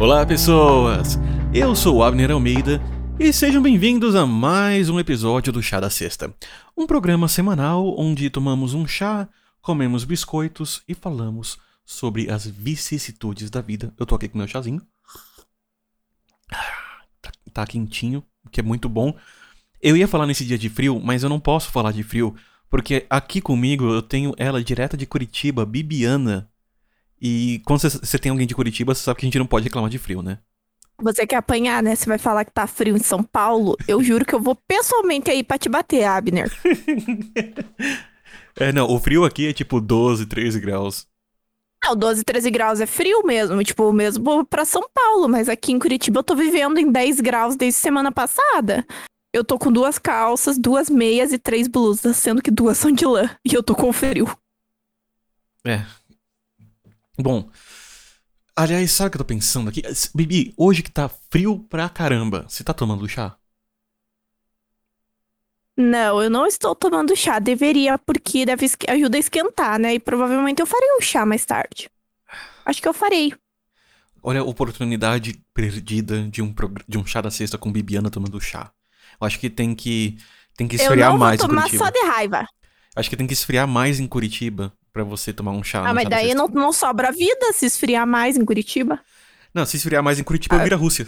Olá, pessoas! Eu sou Abner Almeida e sejam bem-vindos a mais um episódio do Chá da Sexta, um programa semanal onde tomamos um chá, comemos biscoitos e falamos sobre as vicissitudes da vida. Eu tô aqui com meu chazinho. Tá, tá quentinho, o que é muito bom. Eu ia falar nesse dia de frio, mas eu não posso falar de frio, porque aqui comigo eu tenho ela direta de Curitiba, Bibiana. E quando você tem alguém de Curitiba, você sabe que a gente não pode reclamar de frio, né? Você quer apanhar, né? Você vai falar que tá frio em São Paulo. Eu juro que eu vou pessoalmente aí pra te bater, Abner. é, não, o frio aqui é tipo 12, 13 graus. Não, 12, 13 graus é frio mesmo, tipo, mesmo pra São Paulo, mas aqui em Curitiba eu tô vivendo em 10 graus desde semana passada. Eu tô com duas calças, duas meias e três blusas, sendo que duas são de lã. E eu tô com frio. É. Bom. Aliás, sabe o que eu tô pensando aqui? Bibi, hoje que tá frio pra caramba, você tá tomando chá? Não, eu não estou tomando chá. Deveria, porque deve ajuda a esquentar, né? E provavelmente eu farei um chá mais tarde. Acho que eu farei. Olha a oportunidade perdida de um, de um chá da sexta com Bibiana tomando chá. Eu acho que tem que tem que esfriar mais em Curitiba. Eu não vou tomar só de raiva. Acho que tem que esfriar mais em Curitiba para você tomar um chá. Ah, mas daí não, não sobra vida se esfriar mais em Curitiba. Não, se esfriar mais em Curitiba, ah. vira Rússia.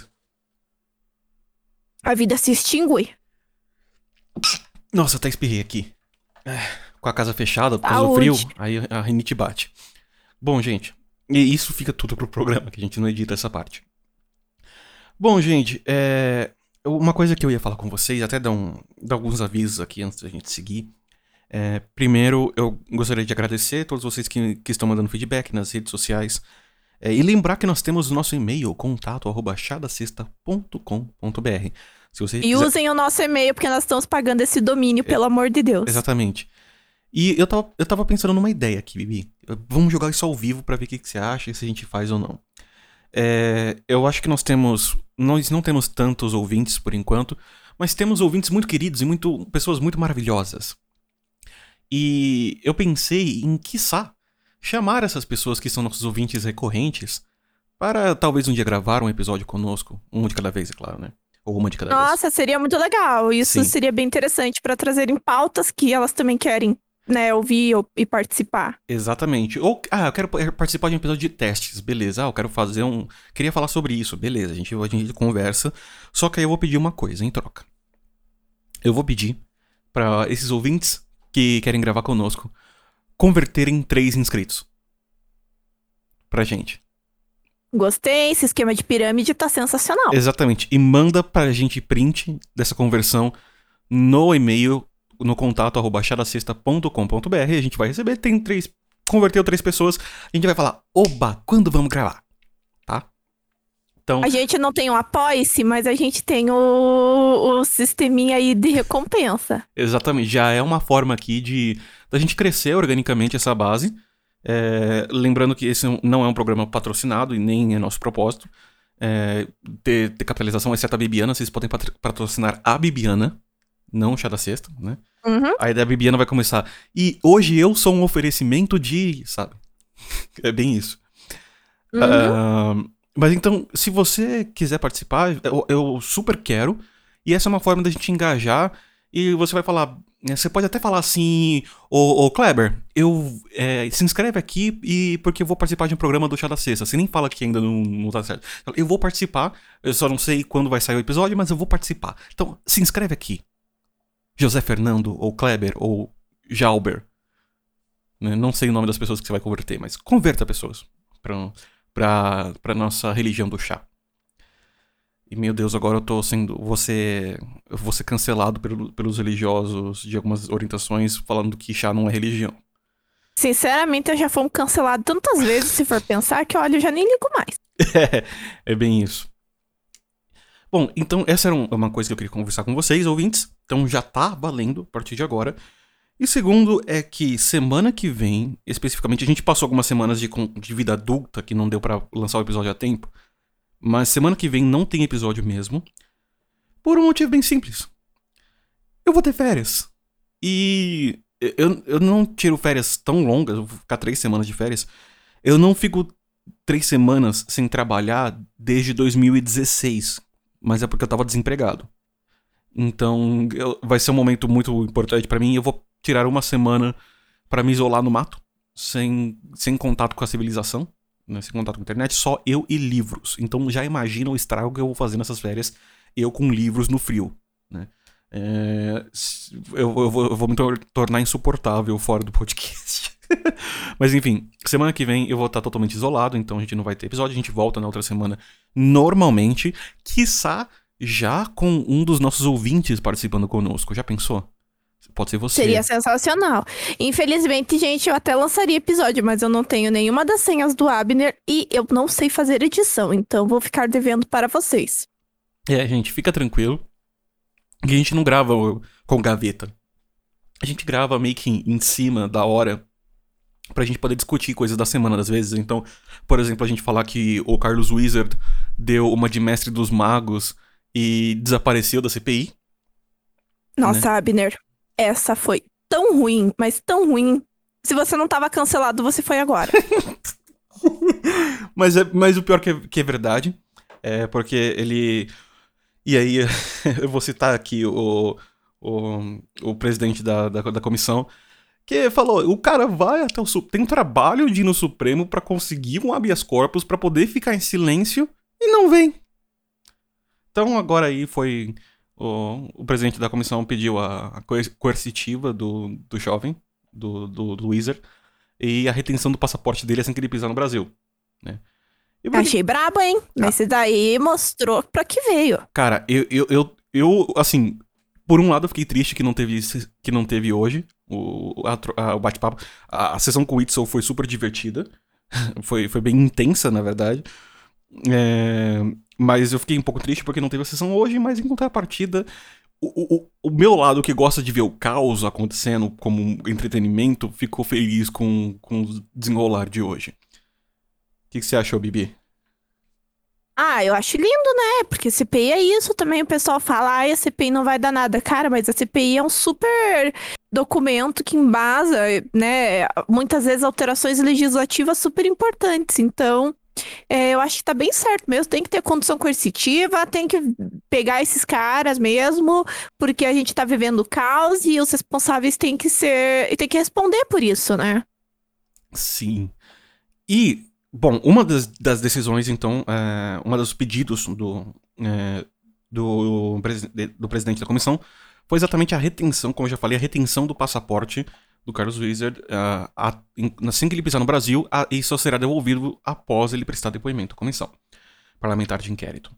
A vida se extingue. Nossa, até espirrei aqui. É, com a casa fechada, por causa do frio, aí a rinite bate. Bom, gente, e isso fica tudo pro programa, que a gente não edita essa parte. Bom, gente, é... uma coisa que eu ia falar com vocês, até dar, um, dar alguns avisos aqui antes da gente seguir. É, primeiro, eu gostaria de agradecer a todos vocês que, que estão mandando feedback nas redes sociais. É, e lembrar que nós temos o nosso e-mail, contato.chadacesta.com.br. Se você e quiser... usem o nosso e-mail, porque nós estamos pagando esse domínio, pelo é, amor de Deus. Exatamente. E eu tava, eu tava pensando numa ideia aqui, Bibi. Vamos jogar isso ao vivo para ver o que, que você acha, se a gente faz ou não. É, eu acho que nós temos. Nós não temos tantos ouvintes por enquanto, mas temos ouvintes muito queridos e muito, pessoas muito maravilhosas. E eu pensei em, quiçá, chamar essas pessoas que são nossos ouvintes recorrentes para talvez um dia gravar um episódio conosco. Um de cada vez, é claro, né? Ou uma de cada Nossa, vez. Nossa, seria muito legal. Isso Sim. seria bem interessante para trazerem pautas que elas também querem né, ouvir e participar. Exatamente. Ou, ah, eu quero participar de um episódio de testes, beleza. Ah, eu quero fazer um. Queria falar sobre isso, beleza. A gente, a gente conversa. Só que aí eu vou pedir uma coisa em troca. Eu vou pedir para esses ouvintes que querem gravar conosco converterem três inscritos. Pra gente. Gostei, esse esquema de pirâmide tá sensacional. Exatamente. E manda pra gente print dessa conversão no e-mail, no contato arroba chadacesta.com.br. A gente vai receber, tem três. Converteu três pessoas, a gente vai falar, oba, quando vamos gravar? Então... A gente não tem o apoia-se, mas a gente tem o, o sisteminha aí de recompensa. Exatamente, já é uma forma aqui de da gente crescer organicamente essa base. É, lembrando que esse não é um programa patrocinado e nem é nosso propósito. É, ter, ter, capitalização, exceto a Bibiana, vocês podem patrocinar a Bibiana, não o Chá da Sexta, né? Uhum. Aí da Bibiana vai começar. E hoje eu sou um oferecimento de. Sabe? é bem isso. Uhum. Uh, mas então, se você quiser participar, eu, eu super quero. E essa é uma forma da gente engajar. E você vai falar. Né, você pode até falar assim, ô, ô Kleber, eu é, se inscreve aqui e porque eu vou participar de um programa do Chá da Sexta. Você nem fala que ainda não, não tá certo. Eu vou participar, eu só não sei quando vai sair o episódio, mas eu vou participar. Então, se inscreve aqui. José Fernando, ou Kleber, ou Jalber. Né, não sei o nome das pessoas que você vai converter, mas converta pessoas. Pra, pra, pra nossa religião do chá. E meu Deus, agora eu tô sendo. Você. Eu vou ser cancelado pelo, pelos religiosos de algumas orientações falando que chá não é religião. Sinceramente, eu já fui cancelado tantas vezes, se for pensar, que olha, eu já nem ligo mais. é, é bem isso. Bom, então essa era uma coisa que eu queria conversar com vocês, ouvintes. Então já tá valendo a partir de agora. E segundo é que semana que vem, especificamente, a gente passou algumas semanas de, de vida adulta que não deu para lançar o episódio a tempo. Mas semana que vem não tem episódio mesmo. Por um motivo bem simples. Eu vou ter férias. E eu, eu não tiro férias tão longas, vou ficar três semanas de férias. Eu não fico três semanas sem trabalhar desde 2016, mas é porque eu tava desempregado. Então, eu, vai ser um momento muito importante para mim. Eu vou tirar uma semana para me isolar no mato, sem, sem contato com a civilização, né, sem contato com a internet, só eu e livros. Então, já imagina o estrago que eu vou fazer nessas férias, eu com livros no frio. Né? É, eu, eu, vou, eu vou me tor tornar insuportável fora do podcast. Mas enfim, semana que vem eu vou estar totalmente isolado, então a gente não vai ter episódio, a gente volta na outra semana normalmente, quiçá já com um dos nossos ouvintes participando conosco. Já pensou? Pode ser você. Seria sensacional. Infelizmente, gente, eu até lançaria episódio, mas eu não tenho nenhuma das senhas do Abner e eu não sei fazer edição, então vou ficar devendo para vocês. É, gente, fica tranquilo. A gente não grava com gaveta. A gente grava meio que em cima da hora pra gente poder discutir coisas da semana, às vezes. Então, por exemplo, a gente falar que o Carlos Wizard deu uma de mestre dos magos e desapareceu da CPI. Nossa, né? Abner, essa foi tão ruim, mas tão ruim. Se você não tava cancelado, você foi agora. mas, é, mas o pior que é, que é verdade é porque ele. E aí, eu vou citar aqui o, o, o presidente da, da, da comissão que falou, o cara vai até o tem um trabalho de ir no Supremo para conseguir um habeas corpus para poder ficar em silêncio e não vem. Então agora aí foi o, o presidente da comissão pediu a, a coercitiva do, do jovem, do, do, do Wizard, e a retenção do passaporte dele assim que ele pisar no Brasil, né? Achei brabo, hein? Ah. Mas esse daí mostrou pra que veio. Cara, eu, eu, eu, eu, assim, por um lado eu fiquei triste que não teve, que não teve hoje, o, a, o bate-papo. A, a, sessão com o Itzel foi super divertida. foi, foi bem intensa, na verdade. É, mas eu fiquei um pouco triste porque não teve a sessão hoje, mas em contrapartida, o, o, o meu lado que gosta de ver o caos acontecendo como entretenimento ficou feliz com, com o desenrolar de hoje. O que, que você achou, Bibi? Ah, eu acho lindo, né? Porque CPI é isso também. O pessoal fala, ah, a CPI não vai dar nada. Cara, mas a CPI é um super documento que embasa, né? Muitas vezes alterações legislativas super importantes. Então, é, eu acho que tá bem certo mesmo. Tem que ter condição coercitiva, tem que pegar esses caras mesmo, porque a gente tá vivendo caos e os responsáveis têm que ser. e tem que responder por isso, né? Sim. E Bom, uma das, das decisões, então, é, uma dos pedidos do, é, do, do presidente da comissão foi exatamente a retenção, como eu já falei, a retenção do passaporte do Carlos Wizard uh, a, assim que ele pisar no Brasil, a, e só será devolvido após ele prestar depoimento à comissão parlamentar de inquérito.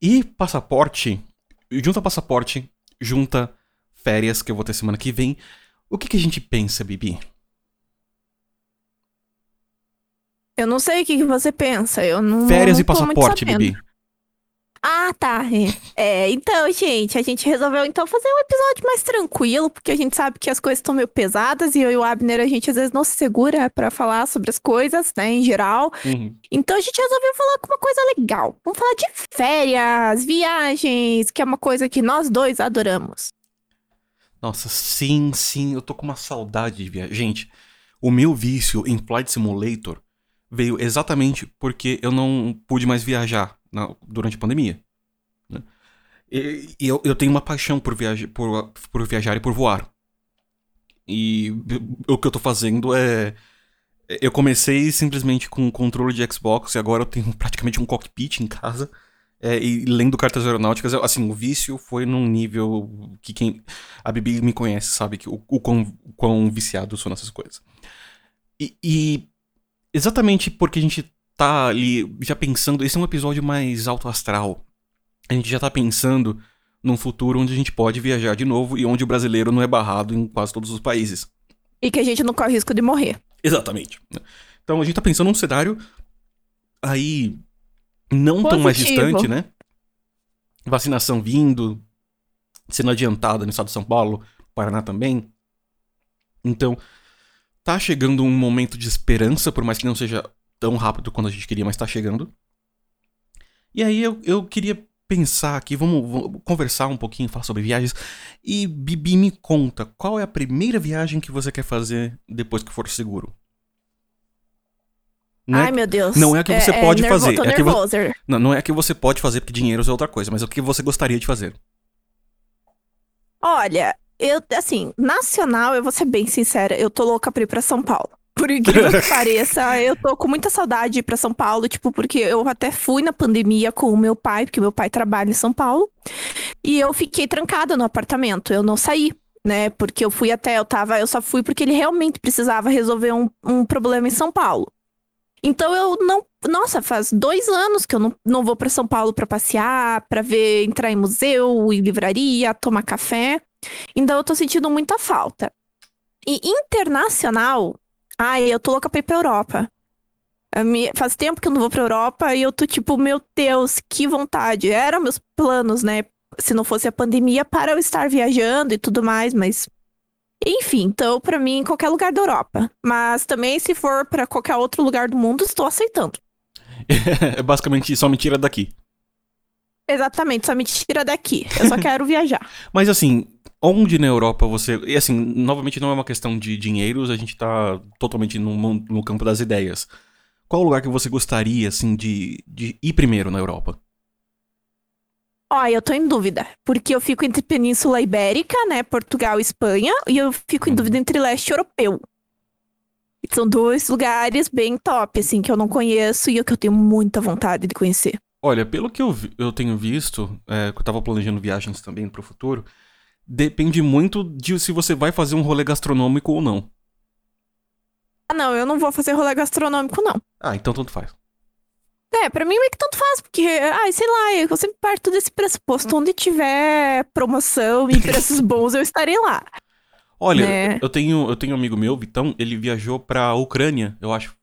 E passaporte, junta passaporte, junta férias que eu vou ter semana que vem. O que, que a gente pensa, Bibi? Eu não sei o que, que você pensa. Eu não. Férias não e passaporte, Bibi. Ah, tá. É, então, gente, a gente resolveu então fazer um episódio mais tranquilo, porque a gente sabe que as coisas estão meio pesadas e eu e o Abner a gente às vezes não se segura para falar sobre as coisas, né, em geral. Uhum. Então a gente resolveu falar com uma coisa legal. Vamos falar de férias, viagens, que é uma coisa que nós dois adoramos. Nossa, sim, sim, eu tô com uma saudade de viajar. Gente, o meu vício em Flight Simulator veio exatamente porque eu não pude mais viajar na, durante a pandemia. Né? E, eu, eu, tenho uma paixão por, viaja, por, por viajar e por voar. E o que eu tô fazendo é. Eu comecei simplesmente com um controle de Xbox e agora eu tenho praticamente um cockpit em casa. É, e lendo cartas aeronáuticas, assim, o vício foi num nível que quem. A Bibi me conhece, sabe que o, o, quão, o quão viciado eu sou nessas coisas. E, e exatamente porque a gente tá ali já pensando. Esse é um episódio mais alto astral. A gente já tá pensando num futuro onde a gente pode viajar de novo e onde o brasileiro não é barrado em quase todos os países. E que a gente não corre risco de morrer. Exatamente. Então a gente tá pensando num cenário aí não Positivo. tão mais distante, né? Vacinação vindo, sendo adiantada no estado de São Paulo, Paraná também. Então, tá chegando um momento de esperança, por mais que não seja tão rápido quanto a gente queria, mas tá chegando. E aí eu, eu queria pensar aqui, vamos, vamos, conversar um pouquinho, falar sobre viagens. E Bibi, me conta, qual é a primeira viagem que você quer fazer depois que for seguro? Não Ai, é, meu Deus. não é que você pode nervo- fazer, é que vo- nervosa. não, não é que você pode fazer porque dinheiro é outra coisa, mas é o que você gostaria de fazer. Olha, eu, assim, nacional, eu vou ser bem sincera, eu tô louca pra ir pra São Paulo. Por incrível que pareça, eu tô com muita saudade de ir pra São Paulo, tipo, porque eu até fui na pandemia com o meu pai, porque meu pai trabalha em São Paulo, e eu fiquei trancada no apartamento, eu não saí, né? Porque eu fui até, eu tava, eu só fui porque ele realmente precisava resolver um, um problema em São Paulo. Então eu não. Nossa, faz dois anos que eu não, não vou pra São Paulo pra passear, pra ver, entrar em museu, em livraria, tomar café. Então eu tô sentindo muita falta. E internacional, ai, eu tô louca pra ir pra Europa. Faz tempo que eu não vou pra Europa e eu tô tipo, meu Deus, que vontade. Eram meus planos, né? Se não fosse a pandemia, para eu estar viajando e tudo mais, mas. Enfim, então pra mim, qualquer lugar da Europa. Mas também, se for pra qualquer outro lugar do mundo, estou aceitando. é basicamente só me tira daqui. Exatamente, só me tira daqui. Eu só quero viajar. Mas assim, onde na Europa você. E assim, novamente não é uma questão de dinheiros, a gente tá totalmente no, no campo das ideias. Qual lugar que você gostaria, assim, de, de ir primeiro na Europa? Ó, eu tô em dúvida, porque eu fico entre Península Ibérica, né, Portugal e Espanha, e eu fico em Uhum. dúvida entre leste europeu. São dois lugares bem top, assim, que eu não conheço e que eu tenho muita vontade de conhecer. Olha, pelo que eu, vi- eu tenho visto, é, que eu tava planejando viagens também pro futuro, depende muito de se você vai fazer um rolê gastronômico ou não. Ah, não, eu não vou fazer rolê gastronômico, não. Ah, então tanto faz. É, pra mim meio que tanto faz, porque, ai, sei lá, eu sempre parto desse pressuposto. Onde tiver promoção e preços bons, eu estarei lá. Olha, Né? eu tenho eu tenho um amigo meu, Vitão, ele viajou pra Ucrânia, eu acho.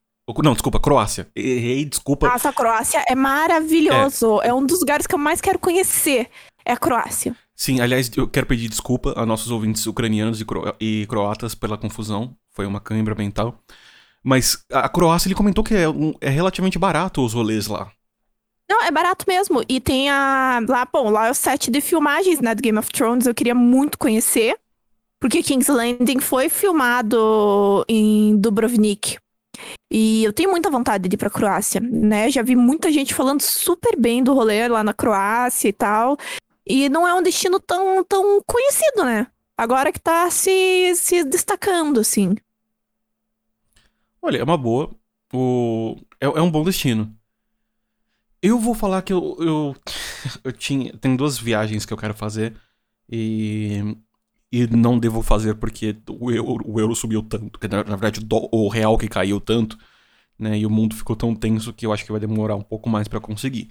Não, desculpa, Croácia. Errei, desculpa. Nossa, a Croácia é maravilhoso. É. um dos lugares que eu mais quero conhecer. É a Croácia. Sim, aliás, eu quero pedir desculpa a nossos ouvintes ucranianos e, cro- e croatas pela confusão. Foi uma cãibra mental. Mas a a Croácia, ele comentou que é, um- é relativamente barato os rolês lá. Não, é barato mesmo. E tem a. Lá, bom, lá é o set de filmagens, né, do Game of Thrones. Eu queria muito conhecer. Porque King's Landing foi filmado em Dubrovnik. E eu tenho muita vontade de ir pra Croácia, né? Já vi muita gente falando super bem do rolê lá na Croácia e tal. E não é um destino tão, tão conhecido, né? Agora que tá se, se destacando, assim. Olha, é uma boa. O... É, é um bom destino. Eu vou falar que eu, eu, eu tinha. Tem duas viagens que eu quero fazer. E. E não devo fazer porque o euro, o euro subiu tanto. Que, na, na verdade, o, o real que caiu tanto. Né, e o mundo ficou tão tenso que eu acho que vai demorar um pouco mais pra conseguir.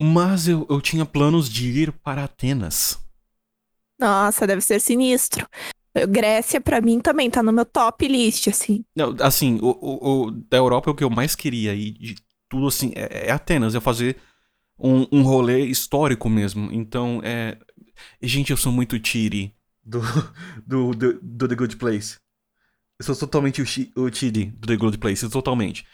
Mas eu, eu tinha planos de ir para Atenas. Nossa, deve ser sinistro. Grécia, pra mim, também tá no meu top list, assim. Não, assim, o, o, o- da Europa o que eu mais queria ir de tudo assim é, é Atenas, é fazer um, um rolê histórico mesmo. Então, é. Gente, eu sou muito Tiri do, do, do, do The Good Place. Eu sou totalmente o, Chi- o Tiri do The Good Place, totalmente.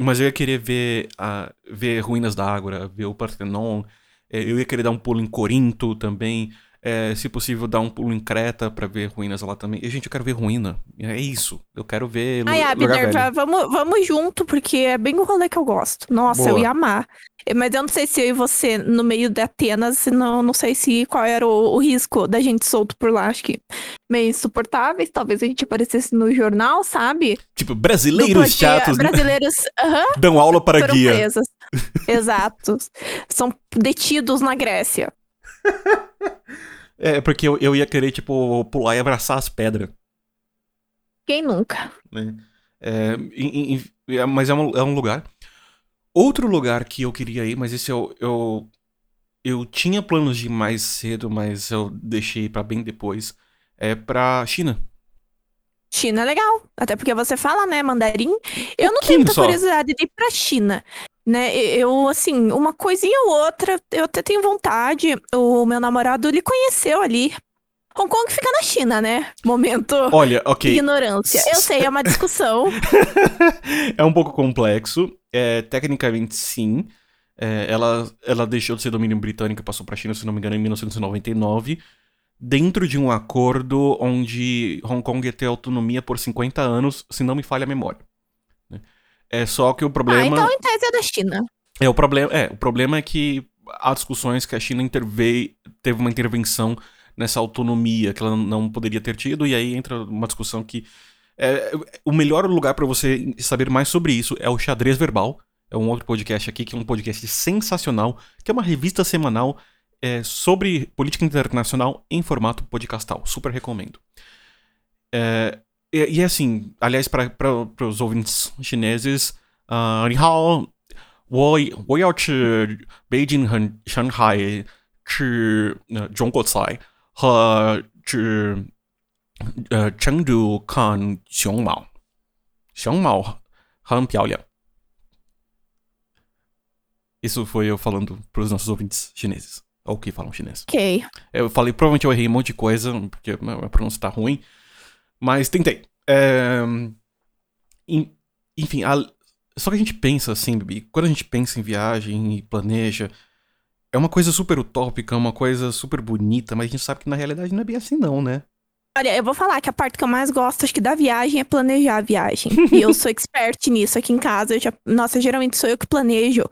Mas eu ia querer ver, a, ver Ruínas da Ágora, ver o Parthenon. é, Eu ia querer dar um pulo em Corinto também. É, se possível, dar um pulo em Creta pra ver ruínas lá também. E, gente, eu quero ver ruína. É isso. Eu quero ver. Ai, Abner, velho. va- vamos, vamos junto, porque é bem o rolê que eu gosto. Nossa, eu Boa. ia amar. Eh, Mas eu não sei se eu e você, no meio de Atenas, não, não sei se qual era o, o risco da gente solto por lá. Acho que meio insuportáveis. Talvez a gente aparecesse no jornal, sabe? Tipo, brasileiros chatos né? Brasileiros dão aula para guia. presos. Exato. São detidos na Grécia. É, porque eu, eu ia querer, tipo, pular e abraçar as pedras. Quem nunca? né? É, em- em- em- é, mas é um, é um lugar. Outro lugar que eu queria ir, mas esse eu, eu. Eu tinha planos de ir mais cedo, mas eu deixei pra bem depois. É pra China. China é legal. Até porque você fala, né, mandarim. Eu não tenho muita só. curiosidade de ir pra China. Né, eu, assim, uma coisinha ou outra, eu até tenho vontade. O meu namorado, ele conheceu ali. Hong Kong fica na China, né? Momento Olha, ok. ignorância. Eu sei, é uma discussão. é um pouco complexo. É, tecnicamente, sim. É, ela, ela deixou de ser domínio britânico e passou pra China, se não me engano, em 1999. Dentro de um acordo onde Hong Kong ia ter autonomia por 50 anos, se não me falha a memória. É só que o Ah, problema. então em tese é da China. É, o problema, é, o problema é que há discussões que a China interveio, teve uma intervenção nessa autonomia que ela não poderia ter tido, e aí entra uma discussão que é, o melhor lugar para você saber mais sobre isso é o Xadrez Verbal. É um outro podcast aqui, que é um podcast sensacional, que é uma revista semanal é, sobre política internacional em formato podcastal. Super recomendo. É, e, assim, aliás, para os ouvintes chineses, uh, Nihao, Woi, Woi Yao Chi, Beijing, Shanghai, Chi, Zhongguo Cai, He, Chi, Chengdu, Kan, Xiongmao. Xiongmao, Han Piaoliang. Isso foi eu falando para os nossos ouvintes chineses. Ou que falam chinês. Ok. Eu falei, provavelmente eu errei um monte de coisa, porque a pronúncia está ruim mas tentei. É, en- enfim, a- só que a gente pensa assim, Bibi, quando a gente pensa em viagem e planeja, é uma coisa super utópica, uma coisa super bonita, mas a gente sabe que na realidade não é bem assim não, né? Olha, eu vou falar que a parte que eu mais gosto, acho que da viagem, é planejar a viagem. e eu sou expert nisso aqui em casa. Eu já... Nossa, geralmente sou eu que planejo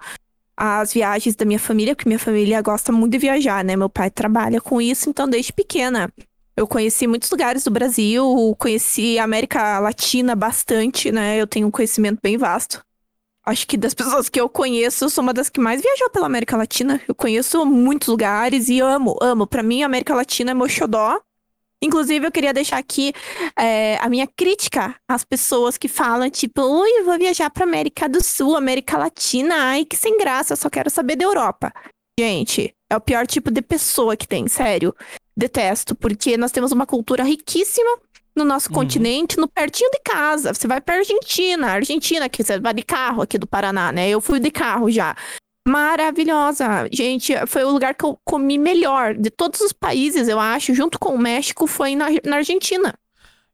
as viagens da minha família, porque minha família gosta muito de viajar, né? Meu pai trabalha com isso, então desde pequena eu conheci muitos lugares do Brasil, conheci a América Latina bastante, né? Eu tenho um conhecimento bem vasto. Acho que das pessoas que eu conheço, eu sou uma das que mais viajou pela América Latina. Eu conheço muitos lugares e amo, amo. Pra mim, a América Latina é meu xodó. Inclusive, eu queria deixar aqui é, a minha crítica às pessoas que falam, tipo, ui, vou viajar pra América do Sul, América Latina, ai, que sem graça, eu só quero saber da Europa. Gente, é o pior tipo de pessoa que tem, sério. Detesto, porque nós temos uma cultura riquíssima no nosso Uhum. continente, no pertinho de casa. Você vai pra Argentina, Argentina, que você vai de carro aqui do Paraná, né? Eu fui de carro já. Maravilhosa. Gente, foi o lugar que eu comi melhor. De todos os países, eu acho, junto com o México, foi na, na Argentina.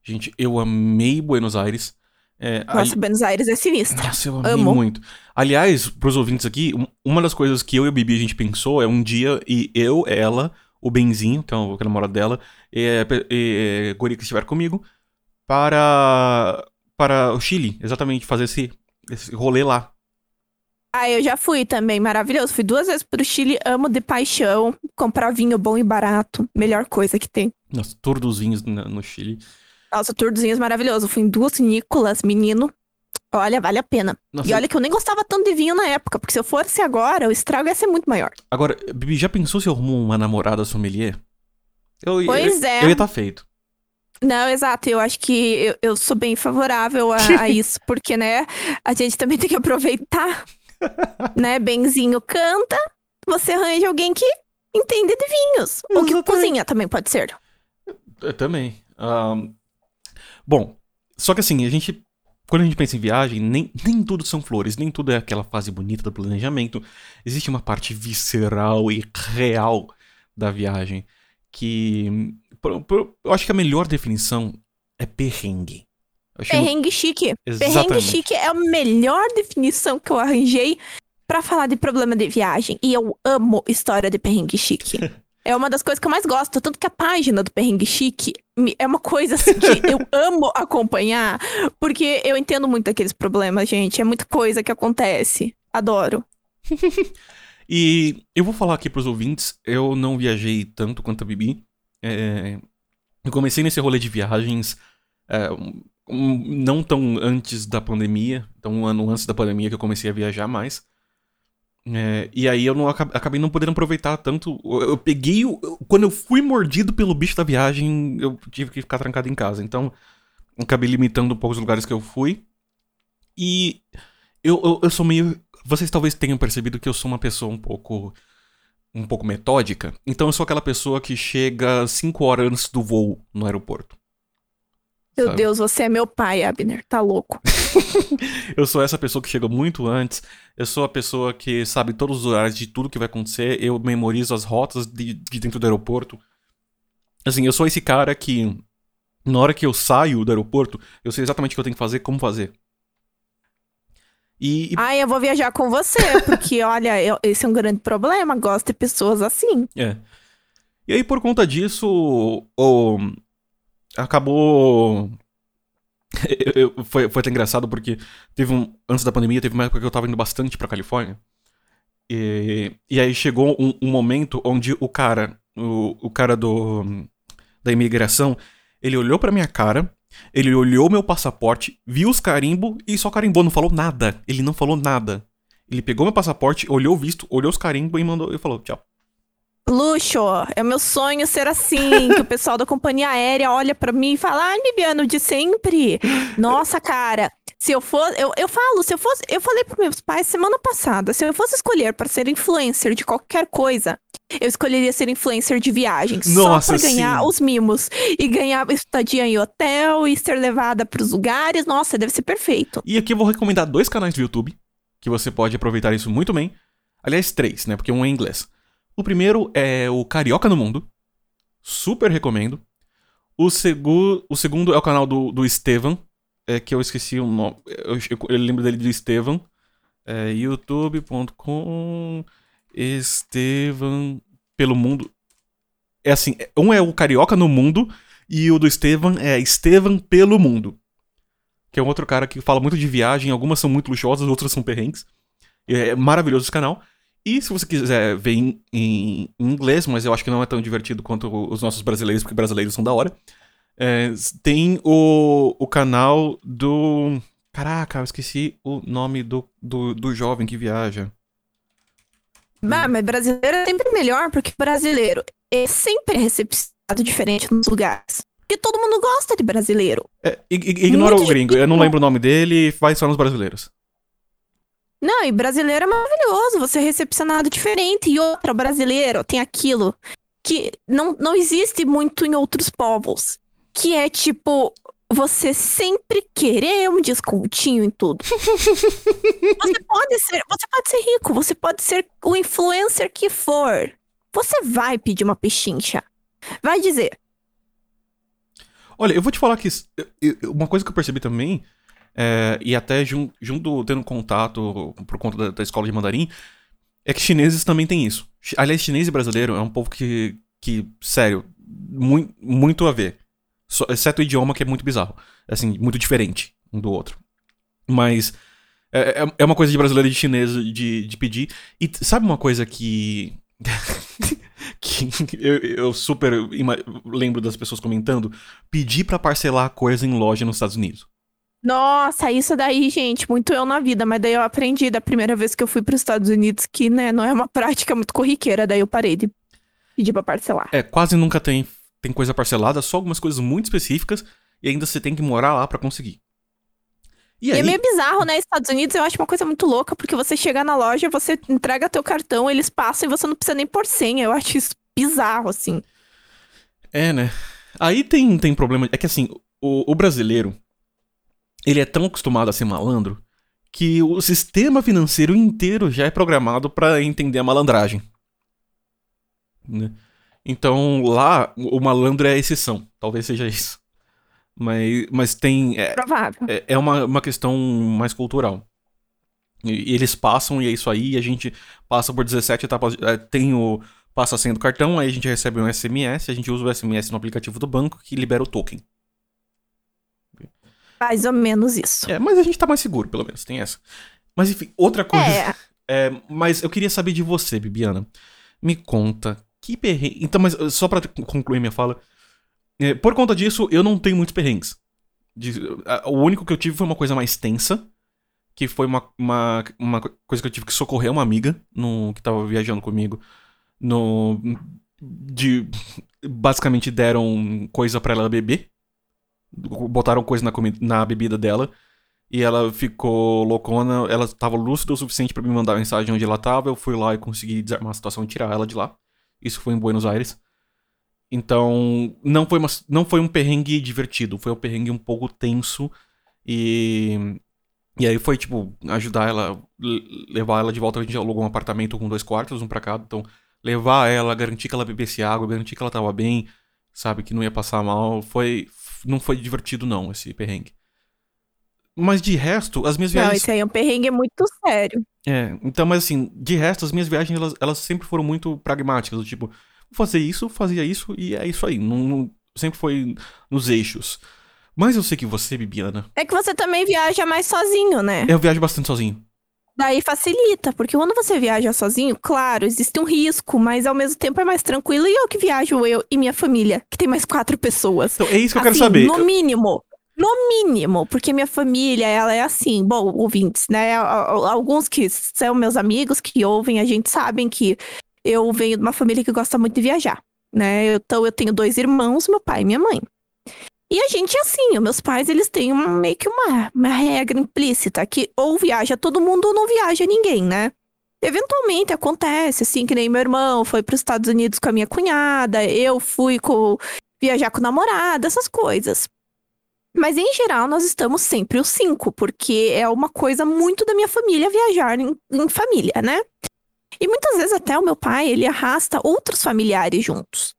Gente, eu amei Buenos Aires. É, ali- Nossa, Buenos Aires é sinistra. Nossa, eu amei Amo. muito. Aliás, pros ouvintes aqui, um- uma das coisas que eu e a Bibi a gente pensou é um dia e eu, ela, o Benzinho, que é o que é namorado dela, e, é, e, é, Guri que estiver comigo, para, para o Chile, exatamente, fazer esse, esse rolê lá. Ah, eu já fui também, maravilhoso. Fui duas vezes pro Chile, amo de paixão. Comprar vinho bom e barato, melhor coisa que tem. Nossa, tour dos vinhos no Chile. Nossa, tourzinhos maravilhoso. Fui em duas Nicolas, menino. Olha, vale a pena. Nossa, E olha que eu nem gostava tanto de vinho na época, porque se eu fosse agora, o estrago ia ser muito maior. Agora, Bibi, já pensou se eu arrumo uma namorada sommelier? Eu, Pois eu, é. Eu ia estar feito. Não, exato. Eu acho que eu, eu sou bem favorável a, a isso, porque, né, a gente também tem que aproveitar, né? Benzinho canta, você arranja alguém que entende de vinhos. Ou que Exatamente. cozinha também pode ser. Eu também. Ahn, bom, só que assim, a gente. Quando a gente pensa em viagem, nem, nem tudo são flores, nem tudo é aquela fase bonita do planejamento. Existe uma parte visceral e real da viagem que. eu acho que a melhor definição é perrengue. Eu Perrengue chique. Perrengue Exatamente. chique é a melhor definição que eu arranjei pra falar de problema de viagem. E eu amo história de perrengue chique. É uma das coisas que eu mais gosto. Tanto que a página do Perrengue Chique é uma coisa assim que eu amo acompanhar, porque eu entendo muito aqueles problemas, gente. É muita coisa que acontece. Adoro. E eu vou falar aqui pros ouvintes, eu não viajei tanto quanto a Bibi. É, eu comecei nesse rolê de viagens é, um- não tão antes da pandemia, então um ano antes da pandemia que eu comecei a viajar mais. É, e aí eu não aca- acabei não podendo aproveitar tanto. Eu, eu peguei. o- eu- quando eu fui mordido pelo bicho da viagem, eu tive que ficar trancado em casa. Então, acabei limitando um pouco os lugares que eu fui. E eu, eu, eu sou meio. Vocês talvez tenham percebido que eu sou uma pessoa um pouco. um pouco metódica. Então eu sou aquela pessoa que chega 5 horas antes do voo no aeroporto. Meu Sabe? Deus, você é meu pai, Abner. Tá louco. Eu sou essa pessoa que chega muito antes. Eu sou a pessoa que sabe todos os horários de tudo que vai acontecer. Eu memorizo as rotas de, de dentro do aeroporto. Assim, eu sou esse cara que, na hora que eu saio do aeroporto, eu sei exatamente o que eu tenho que fazer, como fazer. E, e- Ai, eu vou viajar com você, porque olha, eu- esse é um grande problema. Gosto de pessoas assim. é. E aí, por conta disso, o, acabou eu, eu, foi, foi até engraçado porque teve um. Antes da pandemia, teve uma época que eu tava indo bastante pra Califórnia. E, e aí chegou um, um momento onde o cara, o, o cara do da imigração, ele olhou pra minha cara, ele olhou meu passaporte, viu os carimbo e só carimbou, não falou nada. Ele não falou nada. Ele pegou meu passaporte, olhou o visto, olhou os carimbos e mandou e falou tchau. Luxo, é meu sonho ser assim, que o pessoal da companhia aérea olha para mim e fala, ai, Bibiano, de sempre. Nossa, cara, se eu fosse, eu, eu falo, se eu fosse, eu falei para meus pais semana passada, se eu fosse escolher para ser influencer de qualquer coisa, eu escolheria ser influencer de viagens. Nossa, só pra ganhar sim. os mimos. E ganhar estadia em hotel e ser levada pros lugares. Nossa, deve ser perfeito. E aqui eu vou recomendar dois canais do YouTube, que você pode aproveitar isso muito bem. Aliás, três, né? Porque um é em inglês. O primeiro é o Carioca no Mundo. Super recomendo. O, segu... o segundo é o canal do, do Estevam, é, que eu esqueci o nome. Eu, eu, eu lembro dele do Estevam. É youtube.com Estevam pelo mundo. É assim, um é o Carioca no Mundo e o do Estevam é Estevam pelo mundo. Que é um outro cara que fala muito de viagem, algumas são muito luxuosas, outras são perrengues. É maravilhoso esse canal. E se você quiser ver em, em, em, inglês, mas eu acho que não é tão divertido quanto os nossos brasileiros, porque brasileiros são da hora. É, tem o, o canal do. Caraca, eu esqueci o nome do, do, do jovem que viaja. Ah, mas brasileiro é sempre melhor, porque brasileiro é sempre recepcionado diferente nos lugares. Porque todo mundo gosta de brasileiro. É, ignora Muito o gringo, eu não lembro o nome dele, vai só nos brasileiros. Não, e brasileiro é maravilhoso, você é recepcionado diferente. E outra, brasileiro tem aquilo que não, não existe muito em outros povos. Que é tipo, você sempre querer um descontinho em tudo. você pode ser, você pode ser rico, você pode ser o influencer que for. Você vai pedir uma pechincha. Vai dizer. Olha, eu vou te falar que uma coisa que eu percebi também é, e até jun, junto tendo contato por conta da, da, escola de mandarim, é que chineses também têm isso. Aliás, chinês e brasileiro é um povo que, que sério, muito, muito a ver. Só, exceto o idioma que é muito bizarro. Assim, muito diferente um do outro. Mas é, é, é uma coisa de brasileiro e de chinês de, de pedir. E sabe uma coisa que. que eu, eu super lembro das pessoas comentando? Pedir para parcelar coisa em loja nos Estados Unidos. Nossa, isso daí, gente, muito eu na vida, mas daí eu aprendi da primeira vez que eu fui para os Estados Unidos que, né, não é uma prática muito corriqueira, daí eu parei de pedir para parcelar. É, quase nunca tem, tem coisa parcelada, só algumas coisas muito específicas e ainda você tem que morar lá para conseguir. E, aí... e, é meio bizarro, né? Estados Unidos eu acho uma coisa muito louca, porque você chega na loja, você entrega teu cartão, eles passam e você não precisa nem por senha. Eu acho isso bizarro, assim. É, né? Aí tem, tem problema. É que assim, o, o brasileiro, ele é tão acostumado a ser malandro que o sistema financeiro inteiro já é programado para entender a malandragem. Né? Então lá o malandro é a exceção, talvez seja isso. Mas, mas tem. É, Provável. É, é uma, uma questão mais cultural. E, e, eles passam e é isso aí, a gente passa por 17 etapas. É, tem o. Passa a senha do cartão, aí a gente recebe um SMS, a gente usa o SMS no aplicativo do banco que libera o token. Mais ou menos isso. É, mas a gente tá mais seguro, pelo menos, tem essa. Mas enfim, outra coisa. É. é mas eu queria saber de você, Bibiana. Me conta, que perrengue. Então, mas só pra concluir minha fala. É, por conta disso, eu não tenho muitos perrengues. De, a, o único que eu tive foi uma coisa mais tensa. Que foi uma, uma, uma coisa que eu tive que socorrer uma amiga no, que tava viajando comigo. No. De. Basicamente deram coisa para ela beber botaram coisa na, na bebida dela. E ela ficou loucona, ela estava lúcida o suficiente para me mandar mensagem onde ela estava. Eu fui lá e consegui desarmar a situação e tirar ela de lá. Isso foi em Buenos Aires. Então, não foi, uma, não foi um perrengue divertido, foi um perrengue um pouco tenso. E. E aí foi, tipo, ajudar ela, levar ela de volta. A gente alugou um apartamento com dois quartos, um pra cada. Então, levar ela, garantir que ela bebesse água, garantir que ela tava bem, sabe, que não ia passar mal. Foi, não foi divertido, não, esse perrengue. Mas de resto, as minhas viagens. Não, isso aí é um perrengue muito sério. É, então, mas assim, de resto, as minhas viagens, elas, elas sempre foram muito pragmáticas. Do tipo, vou fazer isso, fazia isso e é isso aí. Não, não, sempre foi nos eixos. Mas eu sei que você, Bibiana, É que você também viaja mais sozinho, né? eu viajo bastante sozinho. Daí facilita, porque quando você viaja sozinho, claro, existe um risco, mas ao mesmo tempo é mais tranquilo. E eu que viajo, eu e minha família, que tem mais quatro pessoas. Então, é isso que eu quero Assim, saber. No mínimo. No mínimo, porque minha família, ela é assim, bom, ouvintes, né? Alguns que são meus amigos que ouvem, a gente sabem que eu venho de uma família que gosta muito de viajar, né? Então eu tenho dois irmãos, meu pai e minha mãe. E a gente é assim, os meus pais, eles têm uma- meio que uma, uma regra implícita, que ou viaja todo mundo ou não viaja ninguém, né? Eventualmente acontece, assim, que nem meu irmão foi para os Estados Unidos com a minha cunhada, eu fui com, viajar com o namorado, essas coisas. Mas em geral nós estamos sempre os cinco, porque é uma coisa muito da minha família viajar em, em família, né? E muitas vezes até o meu pai, ele arrasta outros familiares juntos.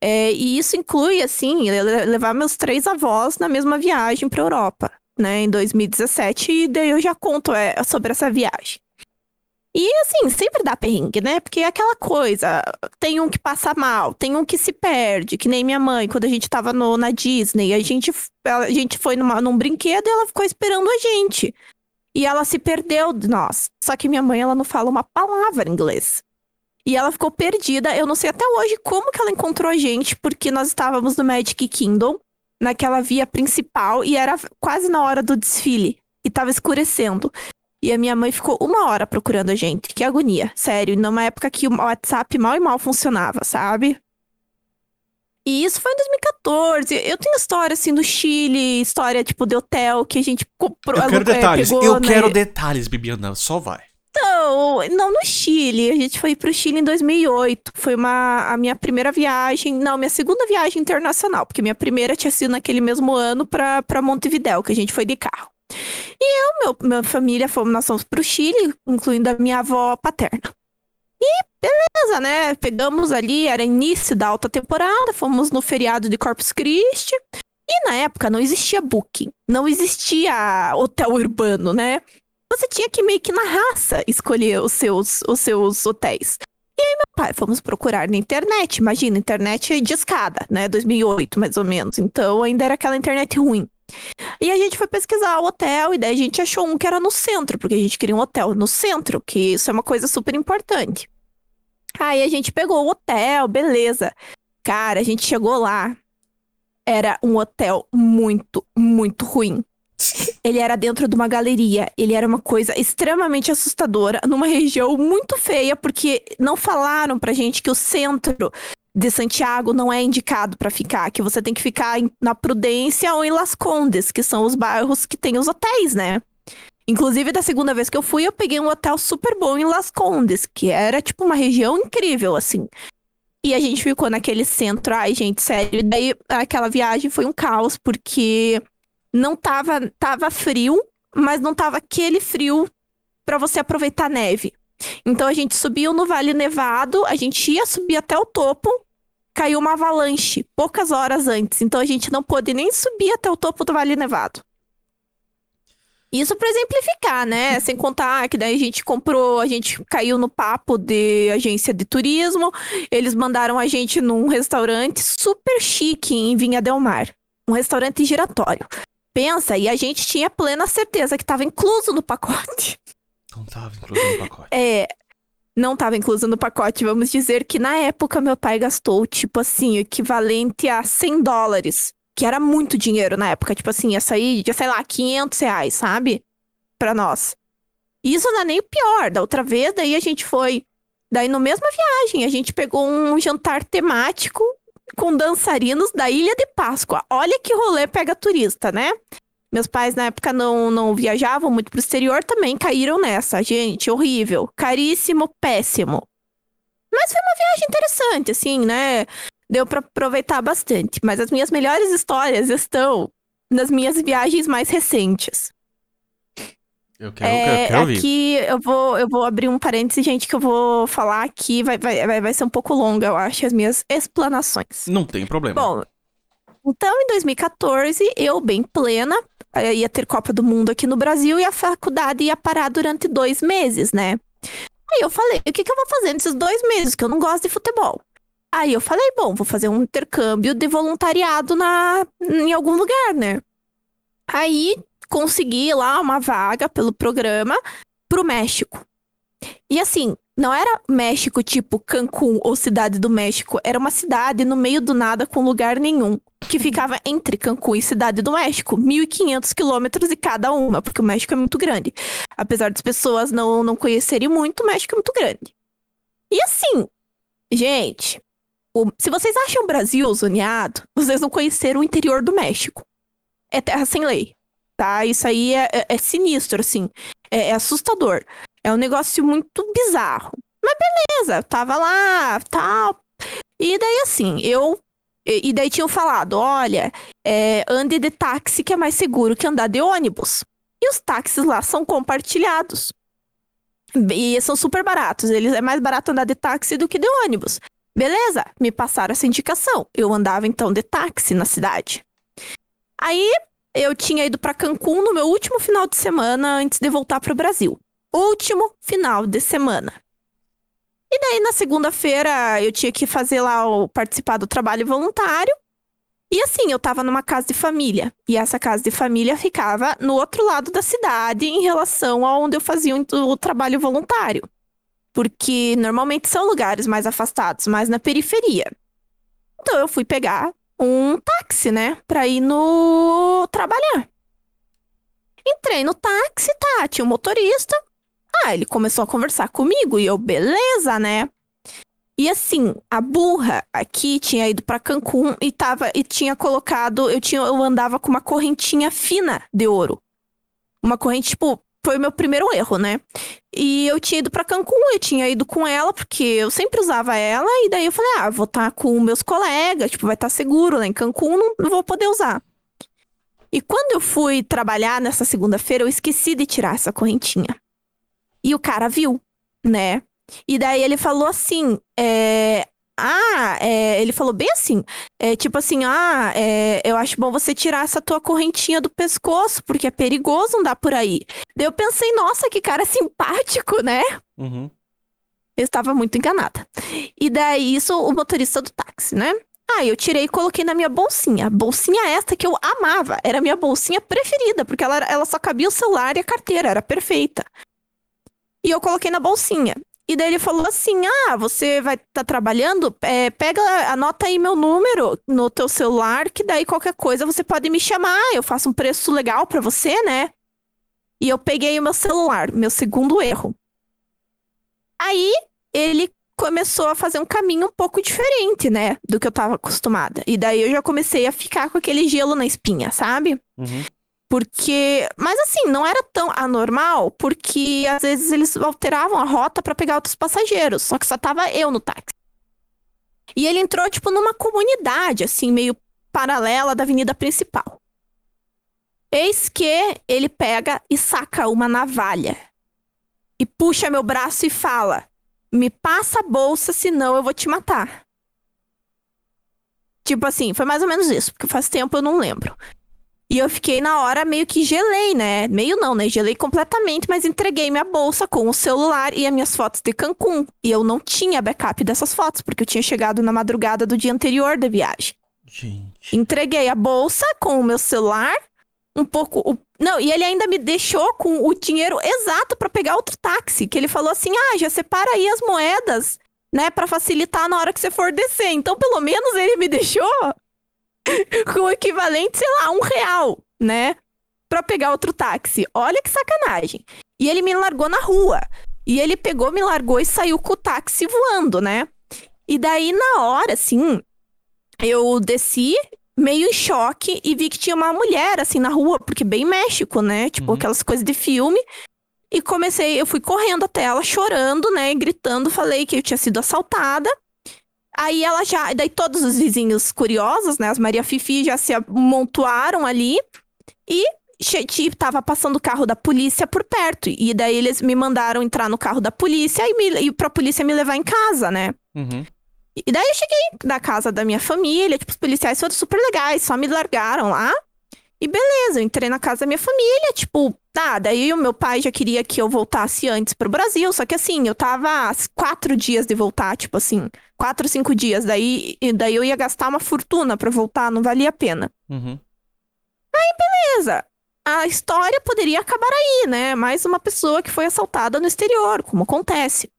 É, e isso inclui, assim, le- levar meus três avós na mesma viagem para Europa, né, em 2017, e daí eu já conto é, sobre essa viagem. E assim, sempre dá perrengue, né? Porque é aquela coisa, tem um que passa mal, tem um que se perde, que nem minha mãe, quando a gente tava no, na Disney, a gente, a gente foi numa- num brinquedo e ela ficou esperando a gente. E ela se perdeu de nós. Só que minha mãe, ela não fala uma palavra em inglês. E ela ficou perdida. Eu não sei até hoje como que ela encontrou a gente, porque nós estávamos no Magic Kingdom, naquela via principal, e era quase na hora do desfile. E tava escurecendo. E a minha mãe ficou uma hora procurando a gente. Que agonia. Sério, numa época que o WhatsApp mal e mal funcionava, sabe? E isso foi em 2014. Eu tenho história, assim, do Chile, história, tipo, de hotel que a gente comprou. Eu quero é, detalhes. pegou, eu né? quero detalhes, Bibiana. Só vai. Não, não no Chile. A gente foi pro Chile em 2008. Foi uma, a minha primeira viagem, não, minha segunda viagem internacional, porque minha primeira tinha sido naquele mesmo ano pra Montevidéu, que a gente foi de carro. E eu, meu, minha família, fomos, nós fomos pro Chile, incluindo a minha avó paterna. E beleza, né? Pegamos ali, era início da alta temporada, fomos no feriado de Corpus Christi. E na época não existia booking, não existia hotel urbano, né? Você tinha que meio que na raça escolher os seus, os seus hotéis. E aí, meu pai, fomos procurar na internet. Imagina, internet de escada, né? 2008, mais ou menos. Então, ainda era aquela internet ruim. E a gente foi pesquisar o hotel, e daí a gente achou um que era no centro, porque a gente queria um hotel no centro, que isso é uma coisa super importante. Aí a gente pegou o hotel, beleza. Cara, a gente chegou lá. Era um hotel muito, muito ruim. Ele era dentro de uma galeria. Ele era uma coisa extremamente assustadora, numa região muito feia, porque não falaram pra gente que o centro de Santiago não é indicado pra ficar, que você tem que ficar em- na Prudência ou em Las Condes, que são os bairros que tem os hotéis, né? Inclusive, da segunda vez que eu fui, eu peguei um hotel super bom em Las Condes, que era tipo uma região incrível, assim. E a gente ficou naquele centro, ai, gente, sério. E daí aquela viagem foi um caos, porque não tava, tava frio, mas não tava aquele frio pra você aproveitar a neve. Então a gente subiu no Vale Nevado, a gente ia subir até o topo, caiu uma avalanche poucas horas antes, então a gente não pôde nem subir até o topo do Vale Nevado. Isso pra exemplificar, né? Sem contar que daí a gente comprou, a gente caiu no papo de agência de turismo, eles mandaram a gente num restaurante super chique em Vinha Del Mar, um restaurante giratório. Pensa, e a gente tinha plena certeza que estava incluso no pacote. Não tava incluso no pacote. É, não estava incluso no pacote. Vamos dizer que na época meu pai gastou, tipo assim, o equivalente a 100 dólares. Que era muito dinheiro na época. Tipo assim, ia sair de, sei lá, 500 reais, sabe? Pra nós. E isso não é nem o pior. Da outra vez, daí a gente foi. Daí, no mesma viagem, a gente pegou um jantar temático com dançarinos da Ilha de Páscoa. Olha que rolê pega turista, né? Meus pais na época não, não viajavam muito pro exterior, também caíram nessa. Gente, horrível. Caríssimo, péssimo. Mas foi uma viagem interessante, assim, né? Deu pra aproveitar bastante. Mas as minhas melhores histórias estão nas minhas viagens mais recentes. Eu quero, eu É, quero, quero ouvir. aqui eu vou, eu vou abrir um parêntese, gente, que eu vou falar aqui. Vai, vai, vai, vai ser um pouco longa, eu acho, as minhas explanações. Não tem problema. Bom, então em 2014, eu, bem plena, eh, ia ter Copa do Mundo aqui no Brasil e a faculdade ia parar durante dois meses, né? Aí eu falei, o que, que eu vou fazer nesses dois meses, que eu não gosto de futebol? Aí eu falei, bom, vou fazer um intercâmbio de voluntariado na, em algum lugar, né? Aí consegui lá uma vaga pelo programa pro México. E assim, não era México tipo Cancún ou Cidade do México, era uma cidade no meio do nada com lugar nenhum, que ficava entre Cancún e Cidade do México, 1.500 quilômetros de cada uma, porque o México é muito grande. Apesar das pessoas não, não conhecerem muito, o México é muito grande. E assim, gente, o- se vocês acham o Brasil zoneado, vocês não conheceram o interior do México. É terra sem lei, tá? Isso aí é, é- é sinistro, assim. É, é assustador. É um negócio muito bizarro. Mas beleza, tava lá, tal. E daí, assim, eu. E e daí tinham falado: olha, é, ande de táxi que é mais seguro que andar de ônibus. E os táxis lá são compartilhados. E são super baratos. Eles é mais barato andar de táxi do que de ônibus. Beleza, me passaram essa indicação. Eu andava então de táxi na cidade. Aí eu tinha ido pra Cancún no meu último final de semana antes de voltar pro Brasil. Último final de semana. E daí na segunda-feira eu tinha que fazer lá o participar do trabalho voluntário. E assim, eu tava numa casa de família. E essa casa de família ficava no outro lado da cidade em relação a onde eu fazia o, o trabalho voluntário. Porque normalmente são lugares mais afastados, mais na periferia. Então eu fui pegar um táxi, né, pra ir no trabalhar. Entrei no táxi, tá, tinha um motorista. Ah, ele começou a conversar comigo e eu, beleza, né? E assim, a burra aqui tinha ido pra Cancún e tava e tinha colocado, eu tinha eu andava com uma correntinha fina de ouro. Uma corrente tipo, foi o meu primeiro erro, né? E eu tinha ido pra Cancún, eu tinha ido com ela porque eu sempre usava ela e daí eu falei: "Ah, vou estar com meus colegas, tipo, vai estar seguro lá em Cancún, não, não vou poder usar". E quando eu fui trabalhar nessa segunda-feira, eu esqueci de tirar essa correntinha. E o cara viu, né? E daí ele falou assim, é, ah, é, ele falou bem assim, é, tipo assim, ah, é, eu acho bom você tirar essa tua correntinha do pescoço, porque é perigoso andar por aí. Daí eu pensei, nossa, que cara simpático, né? Uhum. Eu estava muito enganada. E daí, isso, o motorista do táxi, né? Aí eu tirei e coloquei na minha bolsinha. Bolsinha esta que eu amava. Era a minha bolsinha preferida, porque ela, ela só cabia o celular e a carteira, era perfeita. E eu coloquei na bolsinha. E daí ele falou assim: Ah, você vai estar trabalhando? É, pega, anota aí meu número no teu celular, que daí qualquer coisa você pode me chamar. Eu faço um preço legal pra você, né? E eu peguei o meu celular, meu segundo erro. Aí ele começou a fazer um caminho um pouco diferente, né? Do que eu tava acostumada. E daí eu já comecei a ficar com aquele gelo na espinha, sabe? Uhum. Porque. Mas assim, não era tão anormal, porque às vezes eles alteravam a rota pra pegar outros passageiros. Só que só tava eu no táxi. E ele entrou, tipo, numa comunidade, assim, meio paralela da avenida principal. Eis que ele pega e saca uma navalha. E puxa meu braço e fala: Me passa a bolsa, senão eu vou te matar. Tipo assim, foi mais ou menos isso, porque faz tempo eu não lembro. E eu fiquei na hora meio que gelei, né? Meio não, né? Gelei completamente, mas entreguei minha bolsa com o celular e as minhas fotos de Cancún. E eu não tinha backup dessas fotos, porque eu tinha chegado na madrugada do dia anterior da viagem. Gente. Entreguei a bolsa com o meu celular, um pouco. o- Não, e ele ainda me deixou com o dinheiro exato pra pegar outro táxi. Que ele falou assim: ah, já separa aí as moedas, né? Pra facilitar na hora que você for descer. Então, pelo menos ele me deixou com o equivalente, sei lá, um real, né? Pra pegar outro táxi. Olha que sacanagem. E ele me largou na rua. E ele pegou, me largou e saiu com o táxi voando, né? E daí, na hora, assim, eu desci meio em choque e vi que tinha uma mulher assim na rua, porque bem México, né? Tipo Uhum. aquelas coisas de filme. E comecei, eu fui correndo até ela chorando, né, gritando, falei que eu tinha sido assaltada. Aí ela já, daí todos os vizinhos curiosos, né, as Maria Fifi já se amontoaram ali e tava passando o carro da polícia por perto. E daí eles me mandaram entrar no carro da polícia e, me, e pra polícia me levar em casa, né? Uhum. E daí eu cheguei na casa da minha família, tipo, os policiais foram super legais, só me largaram lá. E beleza, eu entrei na casa da minha família, tipo, tá, daí o meu pai já queria que eu voltasse antes pro Brasil, só que assim, eu tava quatro dias de voltar, tipo assim, quatro, cinco dias, daí, e daí eu ia gastar uma fortuna pra voltar, não valia a pena. Uhum. Beleza, a história poderia acabar aí, né? Mais uma pessoa que foi assaltada no exterior, como acontece.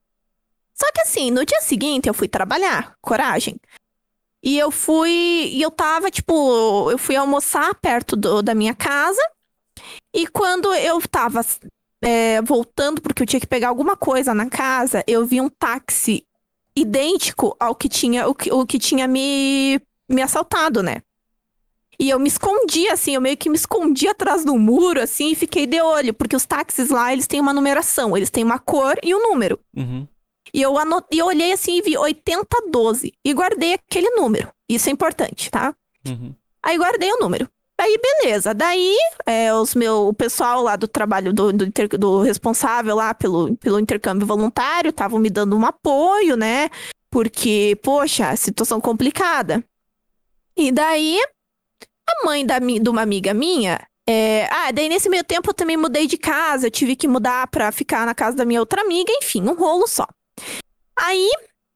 Só que assim, no dia seguinte eu fui trabalhar, coragem. E eu fui. E eu tava, tipo, eu fui almoçar perto do, da minha casa. E quando eu tava é, voltando, porque eu tinha que pegar alguma coisa na casa, eu vi um táxi idêntico ao que tinha, o que, o que tinha me, me assaltado, né? E eu me escondi, assim, eu meio que me escondi atrás do muro, assim, e fiquei de olho, porque os táxis lá, eles têm uma numeração, eles têm uma cor e um número. Uhum. E eu, anot... e eu olhei assim e vi 8012 e guardei aquele número. Isso é importante, tá? Uhum. Aí guardei o número. Aí, beleza. Daí, é, os meu, o pessoal lá do trabalho, do, do, inter, do responsável lá pelo, pelo intercâmbio voluntário, estavam me dando um apoio, né? Porque, poxa, situação complicada. E daí, a mãe da, de uma amiga minha. É... Ah, daí nesse meio tempo eu também mudei de casa, eu tive que mudar pra ficar na casa da minha outra amiga, enfim, um rolo só. Aí,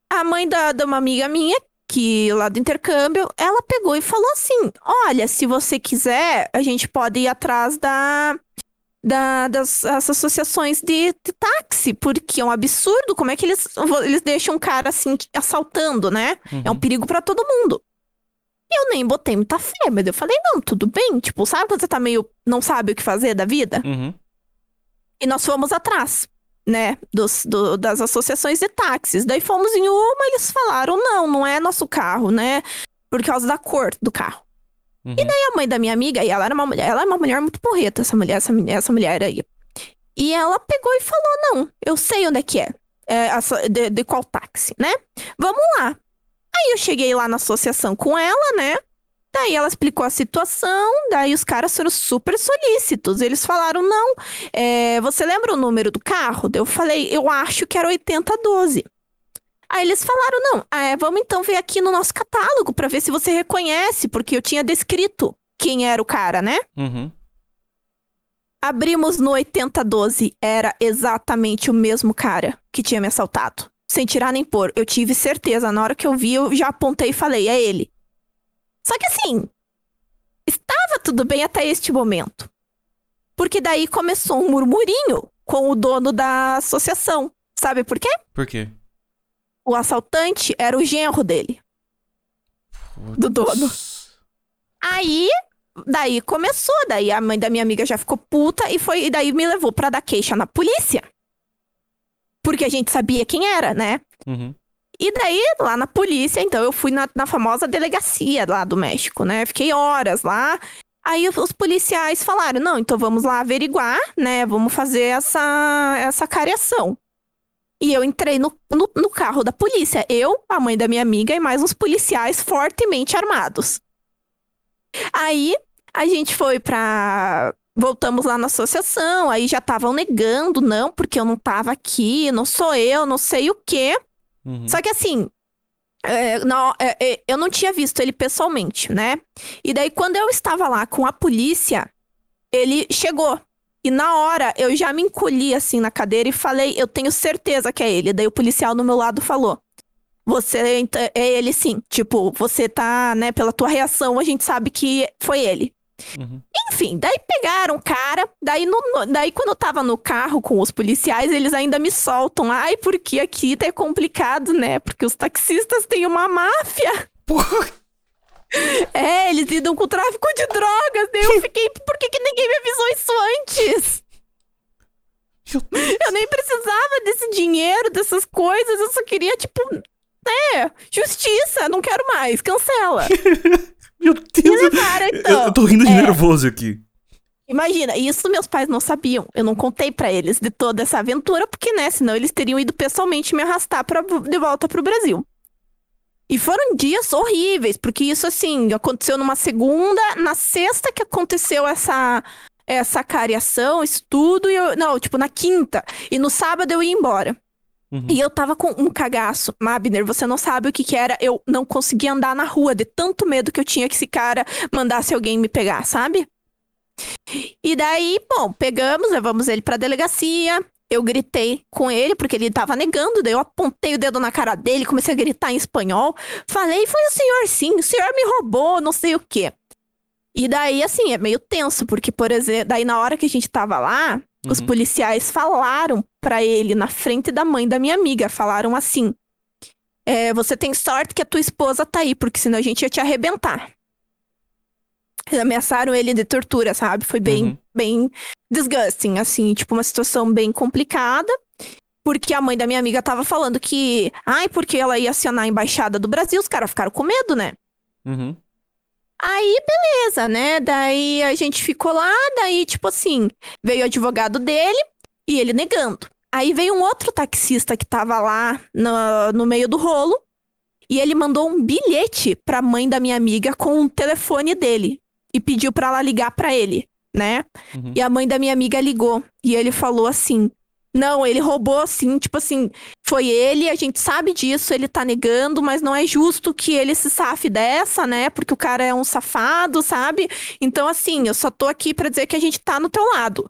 a mãe da, de uma amiga minha, que lá do intercâmbio, ela pegou e falou assim: Olha, se você quiser, a gente pode ir atrás da, da, das associações de, de, táxi, porque é um absurdo. Como é que eles, eles deixam um cara assim assaltando, né? Uhum. É um uhum. perigo para todo mundo. E eu nem botei muita fé, mas eu falei: Não, tudo bem. Tipo, sabe quando você tá meio. não sabe o que fazer da vida? Uhum. E nós fomos atrás né, dos, do, das associações de táxis. Daí fomos em uma, eles falaram, não, não é nosso carro, né, por causa da cor do carro. Uhum. E daí a mãe da minha amiga, e ela era uma mulher, ela é uma mulher muito porreta, essa mulher, essa, essa mulher aí. E ela pegou e falou, não, eu sei onde é que é, é de, de qual táxi, né, vamos lá. Aí eu cheguei lá na associação com ela, né, Daí ela explicou a situação, daí os caras foram super solícitos. Eles falaram: não, é, você lembra o número do carro? Eu falei: eu acho que era 8012. Aí eles falaram: não, é, vamos então ver aqui no nosso catálogo para ver se você reconhece, porque eu tinha descrito quem era o cara, né? Uhum. Abrimos no 8012, era exatamente o mesmo cara que tinha me assaltado. Sem tirar nem pôr. Eu tive certeza. Na hora que eu vi, eu já apontei e falei: é ele. Só que assim, estava tudo bem até este momento. Porque daí começou um murmurinho com o dono da associação. Sabe por quê? Por quê? O assaltante era o genro dele. Putz. Do dono. Aí, daí começou, daí a mãe da minha amiga já ficou puta e foi e daí me levou para dar queixa na polícia. Porque a gente sabia quem era, né? Uhum. E daí, lá na polícia, então eu fui na, na famosa delegacia lá do México, né? Fiquei horas lá. Aí os policiais falaram: não, então vamos lá averiguar, né? Vamos fazer essa, essa cariação. E eu entrei no, no, no, carro da polícia. Eu, a mãe da minha amiga e mais uns policiais fortemente armados. Aí a gente foi pra. Voltamos lá na associação, aí já estavam negando, não, porque eu não tava aqui, não sou eu, não sei o quê. Uhum. Só que assim, é, não, é, é, eu não tinha visto ele pessoalmente, né? E daí, quando eu estava lá com a polícia, ele chegou. E na hora, eu já me encolhi assim na cadeira e falei, eu tenho certeza que é ele. Daí o policial do meu lado falou. Você é ele sim. Tipo, você tá, né, pela tua reação, a gente sabe que foi ele. Uhum. Enfim, daí pegaram o cara, daí, no, daí quando eu tava no carro com os policiais, eles ainda me soltam. Ai, porque aqui tá complicado, né? Porque os taxistas têm uma máfia. Porra. É, eles lidam com tráfico de drogas. Daí eu fiquei, por que, que ninguém me avisou isso antes? Eu nem precisava desse dinheiro, dessas coisas. Eu só queria, tipo, é, justiça, não quero mais, cancela. Meu Deus! Levaram, então. Eu tô rindo de é, nervoso aqui. Imagina, isso meus pais não sabiam. Eu não contei para eles de toda essa aventura, porque, né, senão eles teriam ido pessoalmente me arrastar pra, de volta pro Brasil. E foram dias horríveis, porque isso, assim, aconteceu numa segunda, na sexta que aconteceu essa essa cariação, isso tudo, e eu, não, tipo, na quinta. E no sábado eu ia embora. Uhum. E eu tava com um cagaço. Mabner, você não sabe o que que era. Eu não conseguia andar na rua de tanto medo que eu tinha que esse cara mandasse alguém me pegar, sabe? E daí, bom, pegamos, levamos ele pra delegacia. Eu gritei com ele, porque ele tava negando. Daí eu apontei o dedo na cara dele, comecei a gritar em espanhol. Falei, foi o senhor sim, o senhor me roubou, não sei o quê. E daí, assim, é meio tenso, porque, por exemplo, daí na hora que a gente tava lá, os Uhum. policiais falaram pra ele, na frente da mãe da minha amiga, falaram assim: é, você tem sorte que a tua esposa tá aí, porque senão a gente ia te arrebentar. Eles ameaçaram ele de tortura, sabe? Foi bem, Uhum. bem disgusting, assim, tipo, uma situação bem complicada. Porque a mãe da minha amiga tava falando que, ai, porque ela ia acionar a embaixada do Brasil, os caras ficaram com medo, né? Uhum. Aí, beleza, né? Daí a gente ficou lá, daí, tipo assim, veio o advogado dele e ele negando. Aí veio um outro taxista que tava lá no, no meio do rolo e ele mandou um bilhete pra mãe da minha amiga com o telefone dele e pediu pra ela ligar pra ele, né? Uhum. E a mãe da minha amiga ligou e ele falou assim: Não, ele roubou assim, tipo assim, foi ele, a gente sabe disso, ele tá negando, mas não é justo que ele se safe dessa, né? Porque o cara é um safado, sabe? Então, assim, eu só tô aqui pra dizer que a gente tá no teu lado.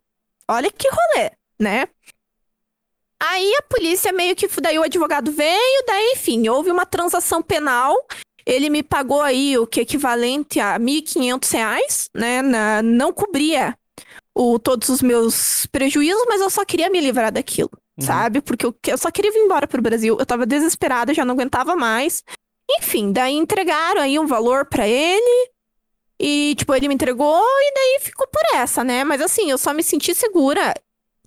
Olha que rolê, né? Aí a polícia meio que. Daí o advogado veio, daí, enfim, houve uma transação penal. Ele me pagou aí o que equivalente a 1.500 reais, né? na- não cobria o, todos os meus prejuízos, mas eu só queria me livrar daquilo, Uhum. sabe? Porque eu, eu só queria vir embora pro Brasil. Eu tava desesperada, já não aguentava mais. Enfim, daí entregaram aí um valor pra ele. E, tipo, ele me entregou e daí ficou por essa, né? Mas assim, eu só me senti segura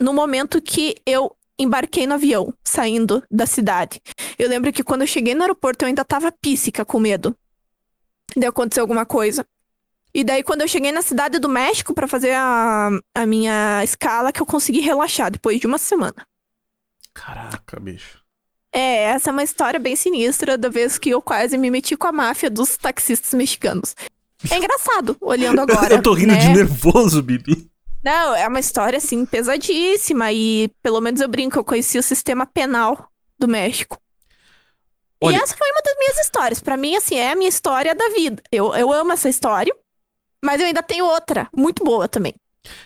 no momento que eu embarquei no avião, saindo da cidade. Eu lembro que quando eu cheguei no aeroporto, eu ainda tava píssica com medo de acontecer alguma coisa. E daí, quando eu cheguei na cidade do México pra fazer a, a minha escala, que eu consegui relaxar depois de uma semana. Caraca, bicho. É, essa é uma história bem sinistra da vez que eu quase me meti com a máfia dos taxistas mexicanos. É engraçado, olhando agora. eu tô rindo né? de nervoso, Bibi. Não, é uma história, assim, pesadíssima. E pelo menos eu brinco, eu conheci o sistema penal do México. Olha- E essa foi uma das minhas histórias. Pra mim, assim, é a minha história da vida. Eu, eu amo essa história. Mas eu ainda tenho outra, muito boa também.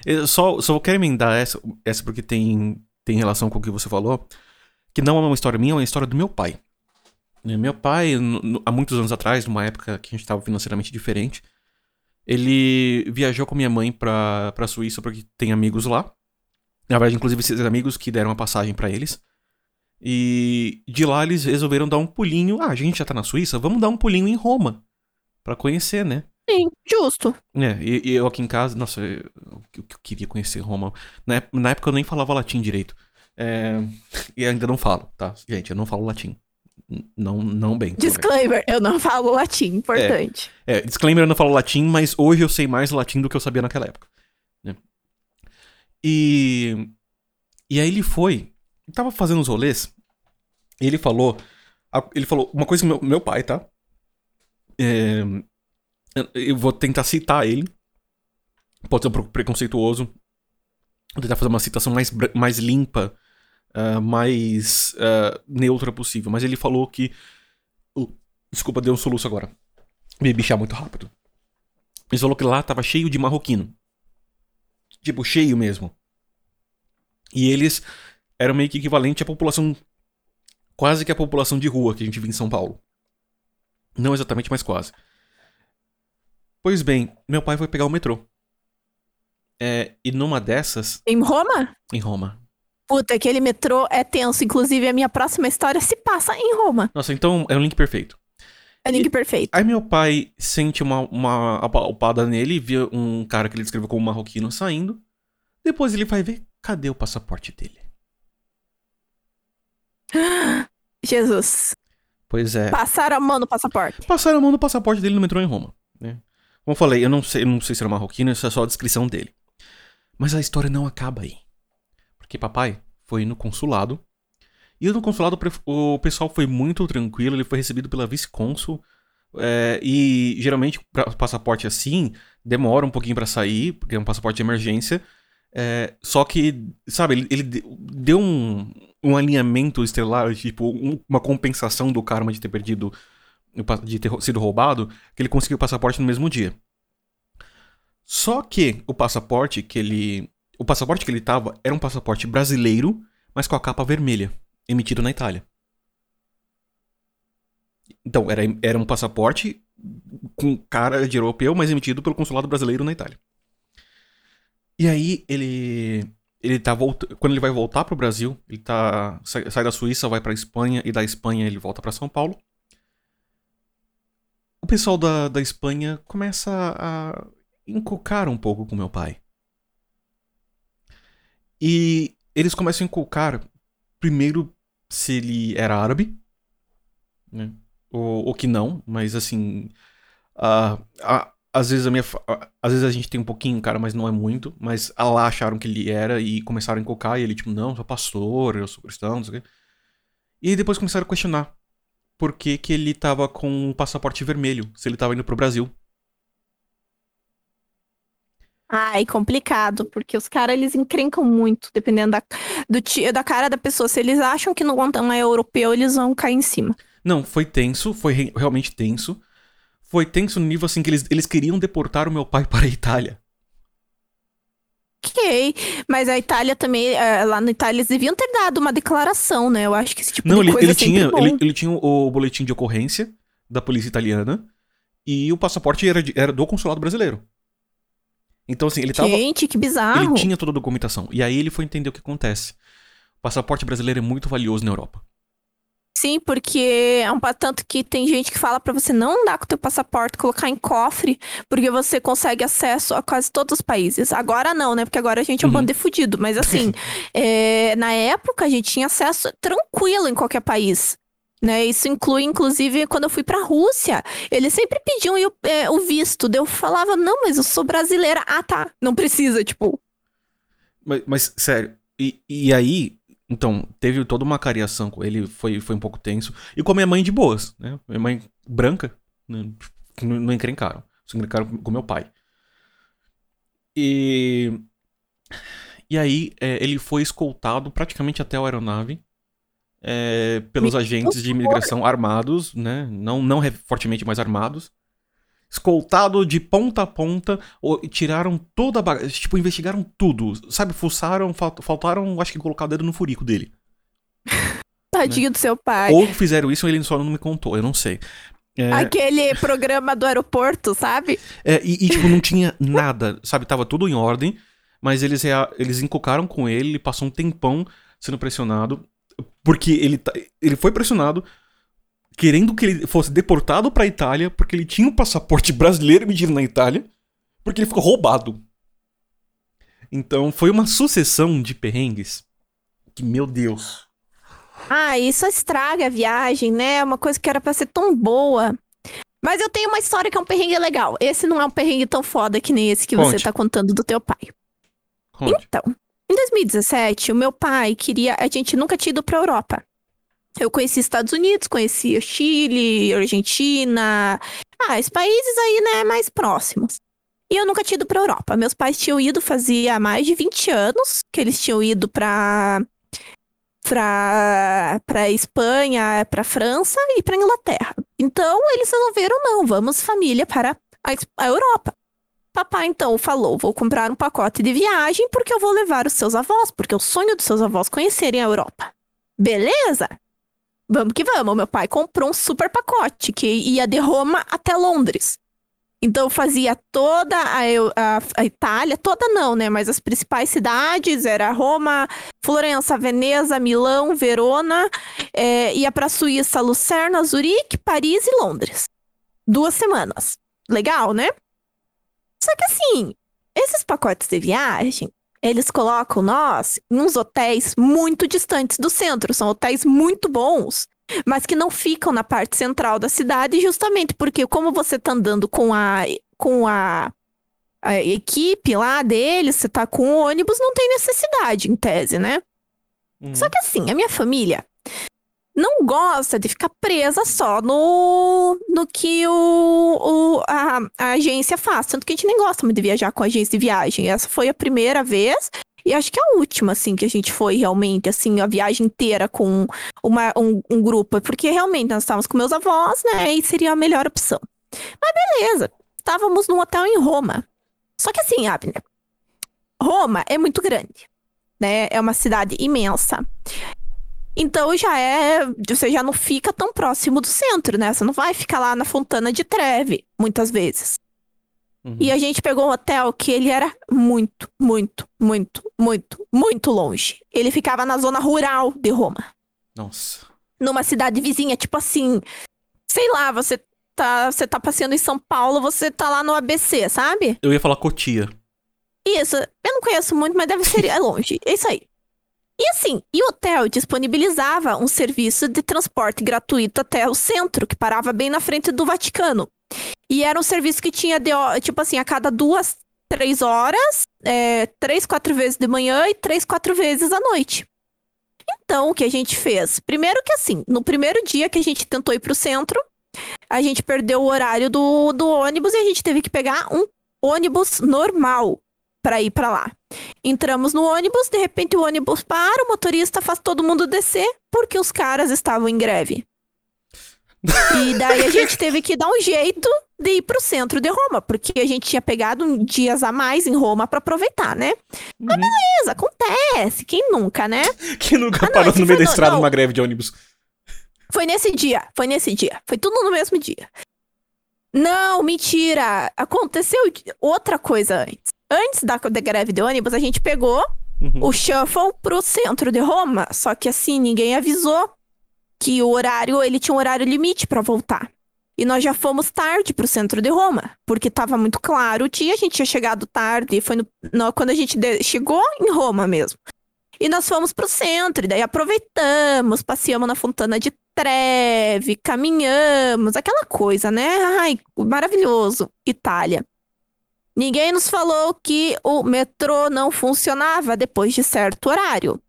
Eu só, só quero emendar essa, essa porque tem, tem relação com o que você falou. Que não é uma história minha, é uma história do meu pai. Né, Meu pai, há muitos anos atrás, numa época que a gente estava financeiramente diferente, ele viajou com minha mãe pra, pra Suíça porque tem amigos lá. Na verdade, inclusive, esses amigos que deram a passagem pra eles. E de lá eles resolveram dar um pulinho. Ah, a gente já tá na Suíça, vamos dar um pulinho em Roma. Pra conhecer, né? Sim, justo. É, e, e eu aqui em casa, nossa, eu, eu- eu queria conhecer Roma. Na, na época eu nem falava latim direito. É, e ainda não falo, tá? Gente, eu não falo latim. Não, não bem. Disclaimer, eu não falo latim, importante. É, disclaimer, eu não falo latim, mas hoje eu sei mais latim do que eu sabia naquela época. né? E. E aí ele foi. Tava fazendo os rolês. E ele falou. Ele falou uma coisa que meu, meu pai, tá? É, eu- vou tentar citar ele. Pode ser um pouco preconceituoso. Vou tentar fazer uma citação mais, mais limpa, ah, mais ah, neutra possível. Mas ele falou que. Uh, desculpa, deu um soluço agora. Me bichar muito rápido. Ele falou que lá tava cheio de marroquino. Tipo, cheio mesmo. E eles eram meio que equivalente à população. Quase que a população de rua que a gente vê em São Paulo. Não exatamente, mas quase. Pois bem, meu pai foi pegar o metrô. É, e numa dessas, Em Roma? em Roma. Puta, aquele metrô é tenso. Inclusive, a minha próxima história se passa em Roma. Nossa, então é um link perfeito. É link perfeito. Aí meu pai sente uma, uma apalpada nele, vê um cara que ele descreveu como marroquino saindo. Depois ele vai ver, cadê o passaporte dele? Jesus. Pois é. Passaram a mão no passaporte. Passaram a mão no passaporte dele no metrô em Roma. Né? Como eu falei, eu não sei, eu não sei se era marroquino, isso é só a descrição dele. Mas a história não acaba aí. Porque papai foi no consulado. E no consulado o pessoal foi muito tranquilo, ele foi recebido pela vice-cônsul. é, e geralmente, passaporte assim, demora um pouquinho pra sair, porque é um passaporte de emergência. É, só que, sabe, ele, ele de- deu um, um alinhamento estelar, tipo, um- uma compensação do karma de ter perdido, de ter sido roubado, que ele conseguiu o passaporte no mesmo dia. Só que o passaporte que ele. O passaporte que ele tava era um passaporte brasileiro, mas com a capa vermelha, emitido na Itália. Então, era, era um passaporte com cara de europeu, mas emitido pelo consulado brasileiro na Itália. E aí ele ele tá voltando, quando ele vai voltar pro Brasil, ele tá sai, sai da Suíça, vai para Espanha e da Espanha ele volta para São Paulo. O pessoal da, da Espanha começa a encocar um pouco com meu pai. E eles começam a encocar primeiro se ele era árabe, né? Ou, ou que não, mas assim, uh, às vezes a minha. Às vezes a gente tem um pouquinho, cara, mas não é muito. Mas lá acharam que ele era e começaram a encocar. E ele, tipo, não, sou pastor, eu sou cristão, não sei o quê. E depois começaram a questionar por que, que ele tava com um passaporte vermelho, se ele tava indo pro Brasil. Ai, complicado, porque os caras eles encrencam muito, dependendo da, do, da cara da pessoa. Se eles acham que no Guantanamo é europeu, eles vão cair em cima. Não, foi tenso, foi re realmente tenso foi tenso no nível assim que eles, eles queriam deportar o meu pai para a Itália. Ok, mas a Itália também, é, lá na Itália, eles deviam ter dado uma declaração, né? Eu acho que esse tipo Não, de ele, coisa ele é tinha, ele, ele, tinha o boletim de ocorrência da polícia italiana e o passaporte era, de, era do consulado brasileiro. Então, assim, ele tava. Gente, que bizarro. Ele tinha toda a documentação. E aí ele foi entender o que acontece. O passaporte brasileiro é muito valioso na Europa. Sim, porque é um tanto que tem gente que fala para você não andar com o teu passaporte, colocar em cofre, porque você consegue acesso a quase todos os países. Agora não, né? Porque agora a gente é um Uhum. bando de fudido. Mas assim, é, na época a gente tinha acesso tranquilo em qualquer país. Né, isso inclui, inclusive, quando eu fui pra Rússia, eles sempre pediam eu- é, o visto. Eu falava, não, mas eu sou brasileira. Ah, tá. Não precisa, tipo. Mas, mas, sério, e, e aí, então, teve toda uma cariação com ele, foi, foi um pouco tenso. E com a minha mãe de boas, né? Minha mãe branca, né? não, não encrencaram. Só encrencaram com meu pai. E. E aí, é, ele foi escoltado praticamente até a aeronave. é, pelos Meu agentes de imigração armados, né? Não, não fortemente, mas armados. Escoltado de ponta a ponta, e tiraram toda a bagagem. Tipo, investigaram tudo. Sabe, fuçaram, fal- faltaram, acho que colocar o dedo no furico dele. Tadinho do seu pai. Ou fizeram isso ou ele só não me contou, eu não sei. É, Aquele programa do aeroporto, sabe? é, e, e, tipo, não tinha nada, sabe? Tava tudo em ordem, mas eles, eles encocaram com ele, ele passou um tempão sendo pressionado, porque ele, tá- ele foi pressionado querendo que ele fosse deportado pra Itália, porque ele tinha um passaporte brasileiro emitido na Itália, porque ele ficou roubado. Então foi uma sucessão de perrengues que, meu Deus. Ah, isso estraga a viagem, né? É uma coisa que era pra ser tão boa. Mas eu tenho uma história que é um perrengue legal. Esse não é um perrengue tão foda que nem esse que você Conte. tá contando do teu pai. Conte. Então, em 2017, o meu pai queria. A gente nunca tinha ido pra Europa. Eu conheci Estados Unidos, conhecia Chile, Argentina. Ah, esses países aí, né, mais próximos. E eu nunca tinha ido pra Europa. Meus pais tinham ido fazia mais de 20 anos que eles tinham ido pra. Pra, pra Espanha, pra França e pra Inglaterra. Então eles resolveram, não, vamos família para a, a Europa. Papai então falou: vou comprar um pacote de viagem porque eu vou levar os seus avós, porque é o sonho dos seus avós conhecerem a Europa. Beleza? Vamos que vamos. Meu pai comprou um super pacote que ia de Roma até Londres. Então fazia toda a, Eu- a- a Itália, toda não, né? Mas as principais cidades era Roma, Florença, Veneza, Milão, Verona, é, ia para Suíça, Lucerna, Zurique, Paris e Londres. Duas semanas. Legal, né? Só que assim, esses pacotes de viagem, eles colocam nós em uns hotéis muito distantes do centro. São hotéis muito bons, mas que não ficam na parte central da cidade, justamente porque como você tá andando com a com a, a equipe lá deles, você tá com o ônibus, não tem necessidade, em tese, né? Uhum. Só que assim, a minha família não gosta de ficar presa só no, no que o, o- a, a agência faz. Tanto que a gente nem gosta muito de viajar com agência de viagem. Essa foi a primeira vez. E acho que a última, assim, que a gente foi realmente, assim, a viagem inteira com uma, um, um grupo. Porque realmente nós estávamos com meus avós, né? E seria a melhor opção. Mas beleza. Estávamos num hotel em Roma. Só que assim, Abner, Roma é muito grande, né? É uma cidade imensa. Então já é. Você já não fica tão próximo do centro, né? Você não vai ficar lá na Fontana de Treve, muitas vezes. Uhum. E a gente pegou um hotel que ele era muito, muito, muito, muito, muito longe. Ele ficava na zona rural de Roma. Nossa. Numa cidade vizinha, tipo assim. Sei lá, você tá, você tá passeando em São Paulo, você tá lá no ABC, sabe? Eu ia falar Cotia. Isso, eu não conheço muito, mas deve ser é longe. É isso aí. E assim, e o hotel disponibilizava um serviço de transporte gratuito até o centro, que parava bem na frente do Vaticano. E era um serviço que tinha, de, tipo assim, a cada duas, três horas, é, três, quatro vezes de manhã e três, quatro vezes à noite. Então, o que a gente fez? Primeiro que assim, no primeiro dia que a gente tentou ir pro centro, a gente perdeu o horário do, do ônibus e a gente teve que pegar um ônibus normal para ir para lá. Entramos no ônibus, de repente o ônibus para, o motorista faz todo mundo descer porque os caras estavam em greve. E daí a gente teve que dar um jeito de ir pro centro de Roma, porque a gente tinha pegado um dias a mais em Roma para aproveitar, né? Mas Uhum. beleza, acontece, quem nunca, né? Quem nunca Ah, parou no meio da no- estrada não. numa greve de ônibus? Foi nesse dia, foi nesse dia. Foi tudo no mesmo dia. Não, mentira. Aconteceu outra coisa antes. Antes da, da greve de ônibus, a gente pegou Uhum. o shuffle pro centro de Roma. Só que assim, ninguém avisou que o horário, ele tinha um horário limite pra voltar. E nós já fomos tarde pro centro de Roma, porque tava muito claro o dia, a gente tinha chegado tarde, foi no, no- quando a gente de- chegou em Roma mesmo. E nós fomos pro centro, e daí aproveitamos, passeamos na Fontana de Treve, caminhamos, aquela coisa, né? Ai, maravilhoso. Itália. Ninguém nos falou que o metrô não funcionava depois de certo horário.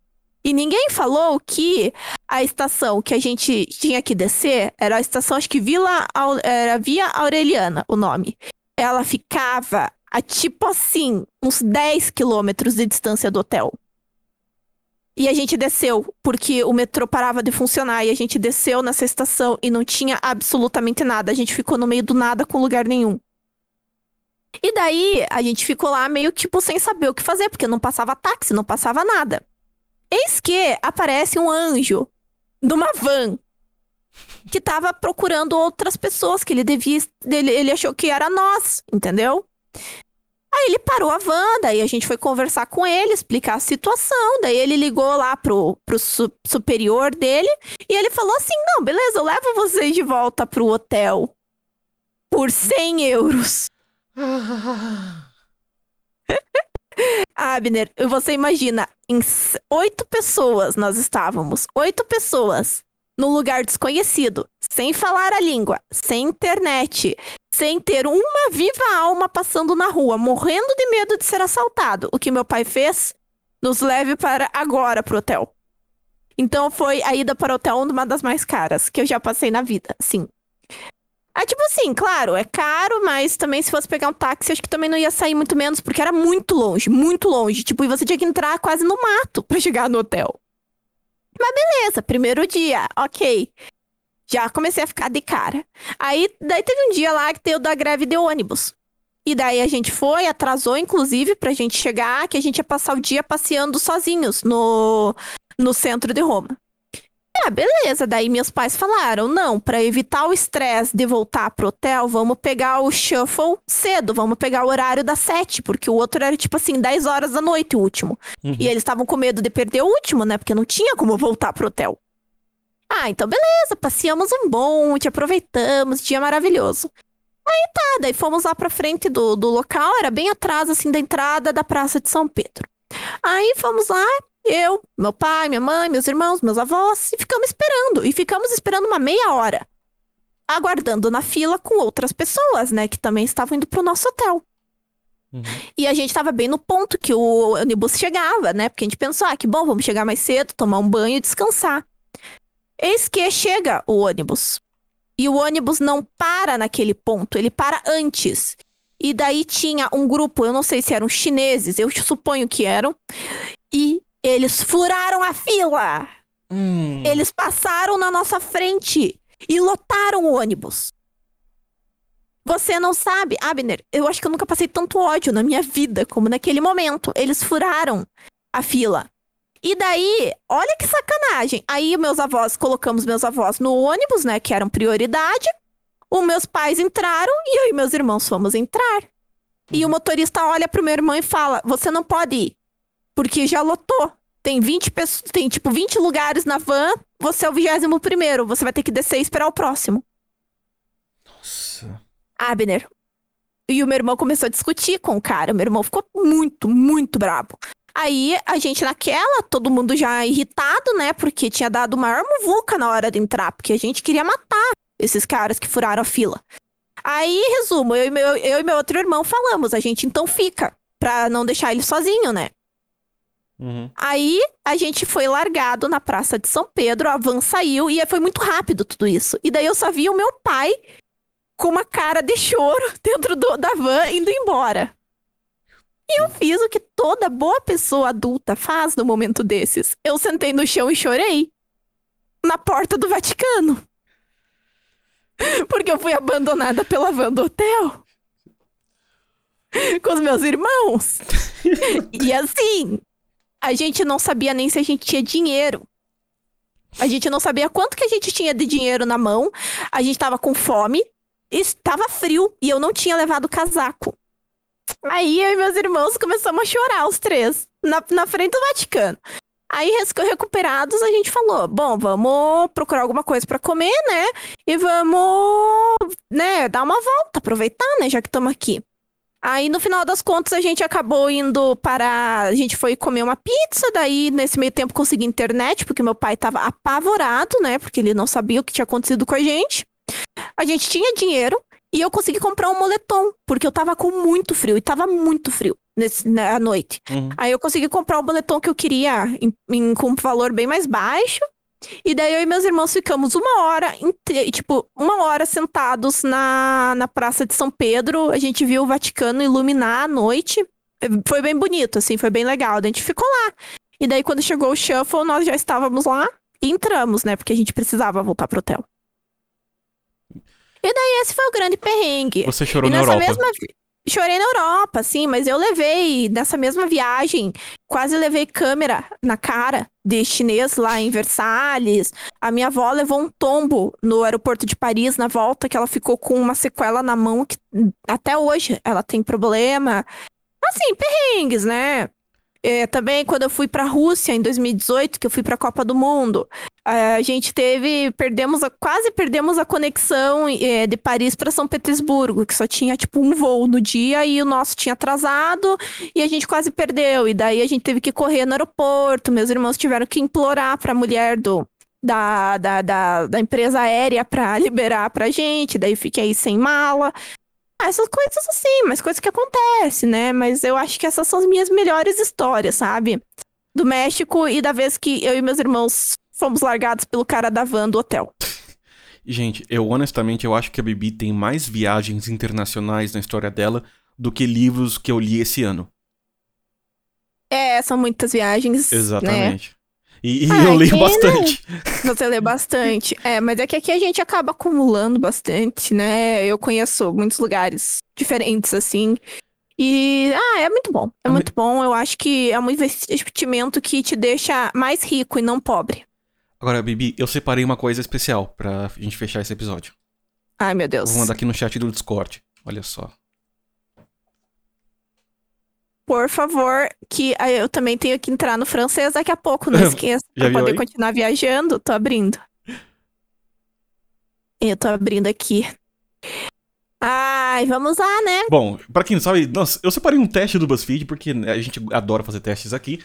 E ninguém falou que a estação que a gente tinha que descer era a estação, acho que Vila, era Via Aureliana, o nome. Ela ficava a tipo assim, uns 10 quilômetros de distância do hotel. E a gente desceu, porque o metrô parava de funcionar, e a gente desceu nessa estação e não tinha absolutamente nada. A gente ficou no meio do nada com lugar nenhum. E daí a gente ficou lá meio tipo sem saber o que fazer, porque não passava táxi, não passava nada. Eis que aparece um anjo numa van que tava procurando outras pessoas que ele devia. Ele, ele achou que era nós, entendeu? Aí ele parou a van, daí a gente foi conversar com ele, explicar a situação. Daí ele ligou lá pro, pro su- superior dele e ele falou assim: Não, beleza, eu levo vocês de volta pro hotel por 100 euros. Abner, você imagina, em oito pessoas nós estávamos, oito pessoas, num lugar desconhecido, sem falar a língua, sem internet, sem ter uma viva alma passando na rua, morrendo de medo de ser assaltado. O que meu pai fez? Nos leve para agora pro hotel. Então foi a ida para o hotel uma das mais caras que eu já passei na vida, sim. Ah, tipo assim, claro, é caro, mas também se fosse pegar um táxi, acho que também não ia sair muito menos, porque era muito longe, muito longe. Tipo, e você tinha que entrar quase no mato pra chegar no hotel. Mas beleza, primeiro dia, ok. Já comecei a ficar de cara. Aí, daí teve um dia lá que deu da greve de ônibus. E daí a gente foi, atrasou, inclusive, pra gente chegar, que a gente ia passar o dia passeando sozinhos no, no centro de Roma. Ah, beleza. Daí meus pais falaram: não, pra evitar o estresse de voltar pro hotel, vamos pegar o shuffle cedo, vamos pegar o horário das sete, porque o outro era tipo assim, 10 horas da noite, o último. Uhum. E eles estavam com medo de perder o último, né? Porque não tinha como voltar pro hotel. Ah, então beleza, passeamos um monte, aproveitamos, dia maravilhoso. Aí tá, daí fomos lá pra frente do, do local, era bem atrás, assim, da entrada da Praça de São Pedro. Aí fomos lá, eu, meu pai, minha mãe, meus irmãos, meus avós, e ficamos esperando. E ficamos esperando uma meia hora. Aguardando na fila com outras pessoas, né? Que também estavam indo pro nosso hotel. Uhum. E a gente tava bem no ponto que o ônibus chegava, né? Porque a gente pensou, ah, que bom, vamos chegar mais cedo, tomar um banho e descansar. Eis que chega o ônibus. E o ônibus não para naquele ponto, ele para antes. E daí tinha um grupo, eu não sei se eram chineses, eu suponho que eram. E eles furaram a fila. Hum. Eles passaram na nossa frente e lotaram o ônibus. Você não sabe, Abner, eu acho que eu nunca passei tanto ódio na minha vida como naquele momento. Eles furaram a fila. E daí, olha que sacanagem. Aí meus avós, colocamos meus avós no ônibus, né, que eram prioridade. Os meus pais entraram e eu e meus irmãos fomos entrar. E o motorista olha pro meu irmão e fala: "Você não pode ir, porque já lotou. Tem 20 pessoas, tem tipo 20 lugares na van, você é o 21 primeiro, você vai ter que descer e esperar o próximo". Nossa. Abner. E o meu irmão começou a discutir com o cara. O meu irmão ficou muito, muito bravo. Aí a gente naquela, todo mundo já irritado, né? Porque tinha dado maior muvuca na hora de entrar, porque a gente queria matar esses caras que furaram a fila. Aí, resumo, eu e meu, eu e meu outro irmão falamos, a gente então fica, pra não deixar ele sozinho, né? Uhum. Aí a gente foi largado na Praça de São Pedro, a van saiu e foi muito rápido tudo isso. E daí eu só vi o meu pai com uma cara de choro dentro do- da van indo embora. E eu fiz o que toda boa pessoa adulta faz no momento desses. Eu sentei no chão e chorei. Na porta do Vaticano. Porque eu fui abandonada pela van do hotel. Com os meus irmãos. E assim, a gente não sabia nem se a gente tinha dinheiro. A gente não sabia quanto que a gente tinha de dinheiro na mão. A gente tava com fome. Estava frio e eu não tinha levado casaco. Aí eu e meus irmãos começamos a chorar, os três, na, na frente do Vaticano. Aí, recuperados, a gente falou: bom, vamos procurar alguma coisa pra comer, né? E vamos, né, dar uma volta, aproveitar, né, já que estamos aqui. Aí, no final das contas, a gente acabou indo para. A gente foi comer uma pizza, daí, nesse meio tempo, consegui internet, porque meu pai tava apavorado, né? Porque ele não sabia o que tinha acontecido com a gente. A gente tinha dinheiro e eu consegui comprar um moletom, porque eu tava com muito frio, e tava muito frio nesse, na noite. Uhum. Aí eu consegui comprar o moletom que eu queria em, em- com um valor bem mais baixo. E daí eu e meus irmãos ficamos uma hora, tipo, uma hora sentados na, na Praça de São Pedro. A gente viu o Vaticano iluminar à noite. Foi bem bonito, assim, foi bem legal. Daí A gente ficou lá. E daí quando chegou o shuffle, nós já estávamos lá e entramos, né? Porque a gente precisava voltar pro hotel. E daí esse foi o grande perrengue. Você chorou E na Europa. mesma Chorei na Europa, sim, mas eu levei, nessa mesma viagem, quase levei câmera na cara de chinês lá em Versalhes. A minha avó levou um tombo no aeroporto de Paris na volta, que ela ficou com uma sequela na mão que até hoje ela tem problema. Assim, perrengues, né? É, também quando eu fui pra Rússia em 2018, que eu fui pra Copa do Mundo, a gente teve, perdemos a- quase perdemos a conexão é, de Paris para São Petersburgo, que só tinha tipo um voo no dia e o nosso tinha atrasado e a gente quase perdeu. E daí a gente teve que correr no aeroporto. Meus irmãos tiveram que implorar para a mulher do da, da, da, da empresa aérea para liberar pra gente. Daí fiquei sem mala. Ah, essas coisas assim, mas coisas que acontecem, né? Mas eu acho que essas são as minhas melhores histórias, sabe? Do México e da vez que eu e meus irmãos fomos largados pelo cara da van do hotel. Gente, eu honestamente eu acho que a Bibi tem mais viagens internacionais na história dela do que livros que eu li esse ano. É, são muitas viagens. Né? E, e Ah, eu leio bastante. Você lê bastante. É, mas é que aqui a gente acaba acumulando bastante, né? Eu conheço muitos lugares diferentes, assim. E, ah, é muito bom. É Ah, muito bom. Eu acho que é um investimento que te deixa mais rico e não pobre. Agora, Bibi, eu separei uma coisa especial pra gente fechar esse episódio. Ai, meu Deus. Vou mandar aqui no chat do Discord. Olha só. Por favor, que eu também tenho que entrar no francês daqui a pouco, não esqueça. Pra poder aí? continuar viajando, tô abrindo. Eu tô abrindo aqui. Ai, vamos lá, né? Bom, pra quem não sabe, nossa, eu separei um teste do BuzzFeed porque a gente adora fazer testes aqui.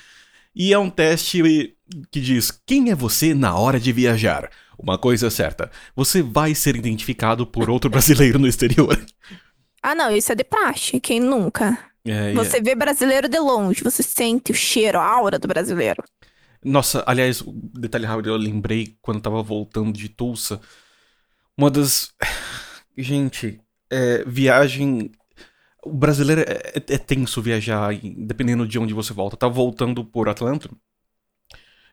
E é um teste que diz: Quem é você na hora de viajar? Uma coisa é certa: você vai ser identificado por outro brasileiro no exterior. Ah, não, isso é de praxe. Quem nunca? É, e- Você vê brasileiro de longe, você sente o cheiro, a aura do brasileiro. Nossa, aliás, um detalhe rápido, eu lembrei quando eu tava voltando de Tulsa. Uma das. Gente, é, viagem. O brasileiro é, é- é tenso viajar, dependendo de onde você volta. Eu tava voltando por Atlanta.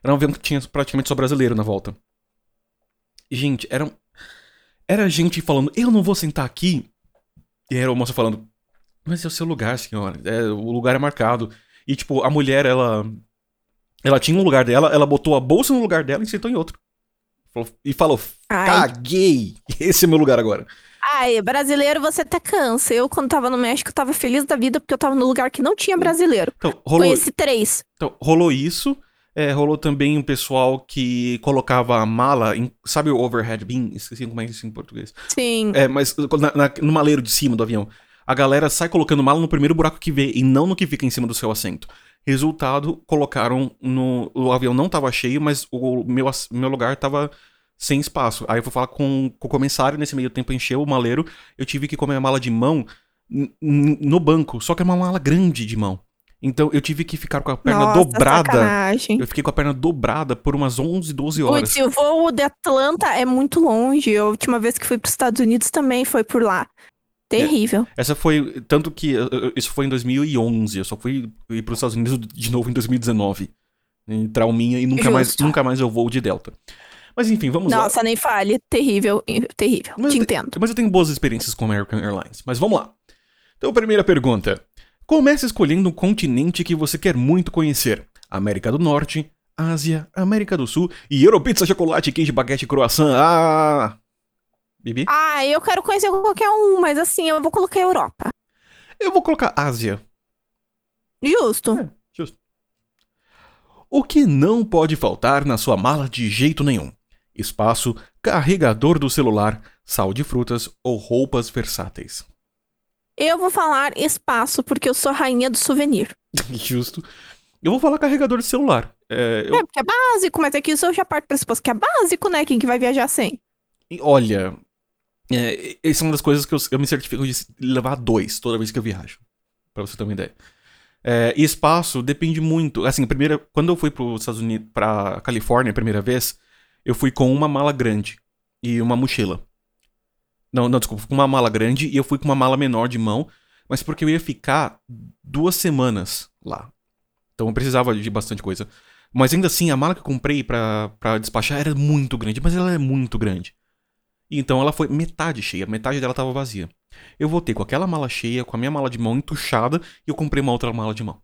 Era um avião que tinha praticamente só brasileiro na volta. Gente, era. Era gente falando, eu não vou sentar aqui. E era a moça falando, mas é o seu lugar, senhora. É, o lugar é marcado. E, tipo, a mulher, ela Ela tinha um lugar dela, ela botou a bolsa no lugar dela e sentou em outro. E falou: Ai. caguei! Esse é meu lugar agora. Ai, brasileiro você até cansa. Eu, quando tava no México, tava feliz da vida porque eu tava no lugar que não tinha brasileiro. Então, rolou, Conheci três. então, rolou isso. É, rolou também um pessoal que colocava a mala em. Sabe o overhead bin? Esqueci como é isso em português. Sim. É, mas na, na- no maleiro de cima do avião. A galera sai colocando mala no primeiro buraco que vê e não no que fica em cima do seu assento. Resultado, colocaram no. O avião não tava cheio, mas o meu, meu lugar tava sem espaço. Aí eu fui falar com, com o comissário, nesse meio tempo encheu o maleiro. Eu tive que comer a mala de mão no banco, só que é uma mala grande de mão. Então eu tive que ficar com a perna Nossa, dobrada. sacanagem. Eu fiquei com a perna dobrada por umas 11, 12 horas. Putz, o voo de Atlanta é muito longe. A última vez que fui pros Estados Unidos também foi por lá. Terrível. Essa foi. Tanto que. Isso foi em 2011. Eu só fui ir para os Estados Unidos de novo em 2019. Em trauminha e nunca mais, nunca mais eu vou de Delta. Mas enfim, vamos lá. Nossa, nem fale. Terrível. Terrível. Mas Te eu te- entendo. Mas eu tenho boas experiências com American Airlines. Mas vamos lá. Então, primeira pergunta. Comece escolhendo um continente que você quer muito conhecer: América do Norte, Ásia, América do Sul e Europizza, chocolate, queijo, baguete, croissant. Ah! Bibi? Ah, eu quero conhecer qualquer um, mas assim, eu vou colocar Europa. Eu vou colocar Ásia. Justo. Justo. O que não pode faltar na sua mala de jeito nenhum? Espaço, carregador do celular, sal de frutas ou roupas versáteis. Eu vou falar espaço, porque eu sou rainha do souvenir. Justo. Eu vou falar carregador de celular. É, eu- É, porque é básico, mas é que isso eu já parto pra pressuposto que é básico, né? Quem que vai viajar sem? olha, é, essa é uma das coisas que eu, eu me certifico de levar dois toda vez que eu viajo. Pra você ter uma ideia. É, e espaço depende muito. Assim, primeira, quando eu fui para Estados Unidos, pra Califórnia a primeira vez, eu fui com uma mala grande e uma mochila. Não, não, desculpa, com uma mala grande e eu fui com uma mala menor de mão, mas porque eu ia ficar duas semanas lá. Então eu precisava de bastante coisa. Mas ainda assim, a mala que eu comprei pra despachar era muito grande, mas ela é muito grande. Então ela foi metade cheia, metade dela tava vazia. Eu voltei com aquela mala cheia, com a minha mala de mão entuchada, e eu comprei uma outra mala de mão.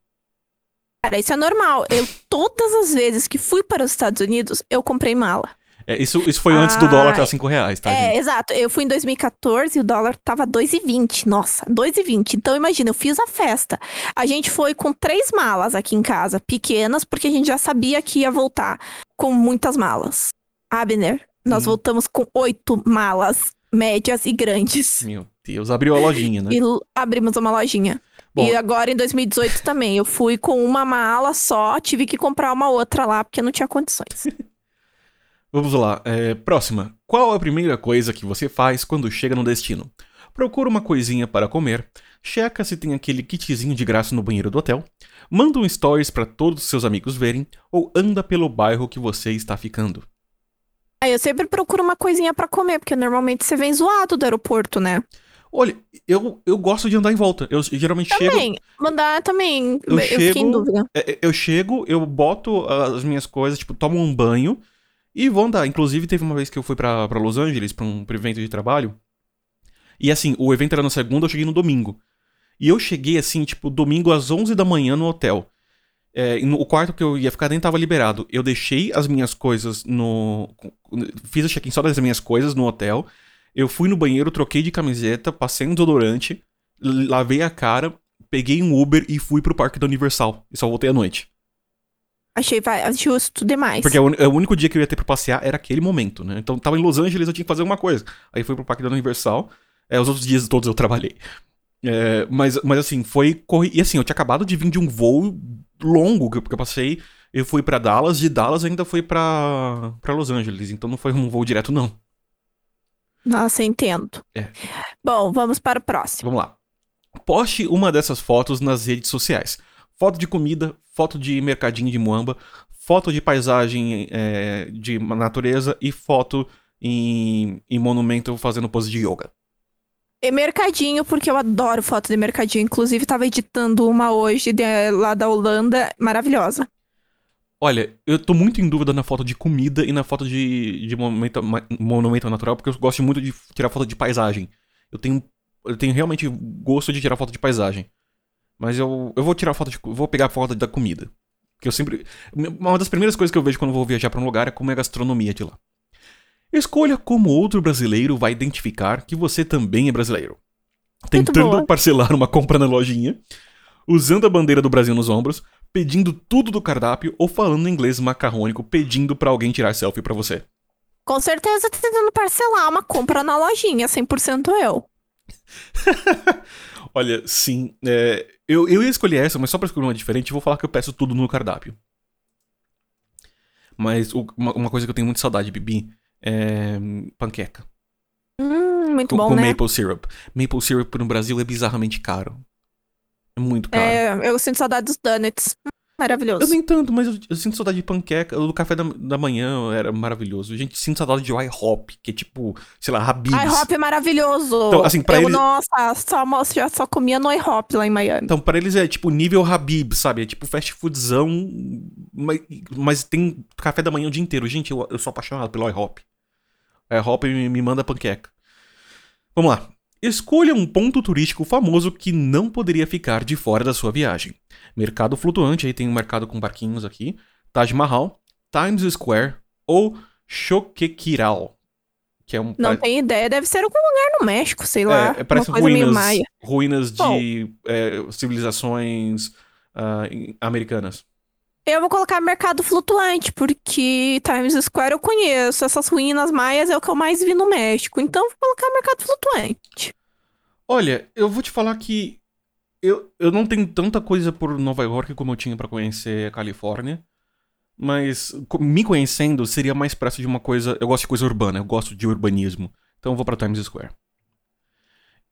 Cara, isso é normal. Eu, todas as vezes que fui para os Estados Unidos, eu comprei mala. É, isso, isso foi antes do dólar estar 5 reais, tá, é, gente? exato. Eu fui em 2014 e o dólar tava 2,20. Nossa, 2,20. Então imagina, eu fiz a festa. A gente foi com três malas aqui em casa, pequenas, porque a gente já sabia que ia voltar com muitas malas. Abner, nós Hum. voltamos com oito malas médias e grandes. Meu Deus, abriu a lojinha, né? E abrimos uma lojinha. Bom. E agora em 2018 também. Eu fui com uma mala só, tive que comprar uma outra lá, porque não tinha condições. Vamos lá. é, próxima. Qual a primeira coisa que você faz quando chega no destino? Procura uma coisinha para comer, checa se tem aquele kitzinho de graça no banheiro do hotel, manda um stories para todos os seus amigos verem ou anda pelo bairro que você está ficando. Aí eu sempre procuro uma coisinha pra comer, porque normalmente você vem zoado do aeroporto, né? Olha, eu, eu gosto de andar em volta. Eu geralmente chego, Também. Mandar também. Eu Eu, fiquei em chego- dúvida. É, é, Eu chego, eu boto as minhas coisas, tipo, tomo um banho e vou andar. Inclusive, teve uma vez que eu fui pra, pra Los Angeles, pra um, pra um evento de trabalho. E assim, o evento era na segunda, eu cheguei no domingo. E eu cheguei, assim, tipo, domingo às 11 da manhã no hotel. É, no- o quarto que eu ia ficar nem tava liberado. Eu deixei as minhas coisas no. Fiz o check-in só das minhas coisas no hotel. Eu fui no banheiro, troquei de camiseta, passei um desodorante, lavei a cara, peguei um Uber e fui pro parque da Universal. E só voltei à noite. Achei justo demais. Porque o, o único dia que eu ia ter pra passear era aquele momento, né? Então tava em Los Angeles, eu tinha que fazer alguma coisa. Aí fui pro parque da Universal. É, os outros dias todos eu trabalhei. É, mas, mas assim, foi. Corri... E assim, eu tinha acabado de vir de um voo longo que eu, passei. Eu fui pra Dallas, de Dallas ainda fui pra, pra Los Angeles. Então não foi um voo direto, não. Nossa, entendo. É. Bom, vamos para o próximo. Vamos lá. Poste uma dessas fotos nas redes sociais. Foto de comida, foto de mercadinho de muamba, foto de paisagem é, de natureza e foto em, em monumento fazendo pose de yoga. E mercadinho, porque eu adoro foto de mercadinho. Inclusive, tava editando uma hoje de- lá da Holanda, maravilhosa. Olha, eu tô muito em dúvida na foto de comida e na foto de, de monumento, monumento natural, porque eu gosto muito de tirar foto de paisagem. Eu tenho, eu tenho realmente gosto de tirar foto de paisagem. Mas eu, eu vou tirar foto de. Vou pegar a foto da comida. Que eu sempre. Uma das primeiras coisas que eu vejo quando vou viajar pra um lugar é como é a gastronomia de lá. Escolha como outro brasileiro vai identificar que você também é brasileiro. Tentando parcelar uma compra na lojinha, usando a bandeira do Brasil nos ombros, pedindo tudo do cardápio ou falando inglês macarrônico pedindo pra alguém tirar selfie pra você. Com certeza tentando parcelar uma compra na lojinha, 100% eu. Olha, sim. é, eu, eu ia escolher essa, mas só pra escolher uma diferente, eu vou falar que eu peço tudo no cardápio. Mas o- uma, uma coisa que eu tenho muita saudade, Bibi, é panqueca. Hum, muito Com, bom, com né? maple syrup. Maple syrup no Brasil é bizarramente caro. É muito caro. É, eu sinto saudade dos donuts. Maravilhoso. Eu nem tanto, mas eu, eu sinto saudade de panqueca. O do café da, da manhã era maravilhoso. Gente, sinto saudade de IHOP, que é tipo, sei lá, Habib's. IHOP é maravilhoso. Então, assim, pra eu, eles- Nossa, só, já só comia no IHOP lá em Miami. Então, pra eles é tipo nível Habib, sabe? É tipo fast foodzão, mas, mas tem café da manhã o dia inteiro. Gente, eu, eu sou apaixonado pelo IHOP. IHOP me, me manda panqueca. Vamos lá. Escolha um ponto turístico famoso que não poderia ficar de fora da sua viagem. Mercado flutuante, aí tem um mercado com barquinhos aqui. Taj Mahal, Times Square ou Choquequirao. Que é um... Não tenho ideia, deve ser algum lugar no México, sei lá. é, é, parece ruínas, ruínas de é, civilizações em- americanas. Eu vou colocar mercado flutuante, porque Times Square eu conheço. Essas ruínas maias é o que eu mais vi no México. Então vou colocar mercado flutuante. Olha, eu vou te falar que eu, eu não tenho tanta coisa por Nova York como eu tinha pra conhecer a Califórnia. Mas me conhecendo seria mais perto de uma coisa. Eu gosto de coisa urbana, eu gosto de urbanismo. Então eu vou pra Times Square.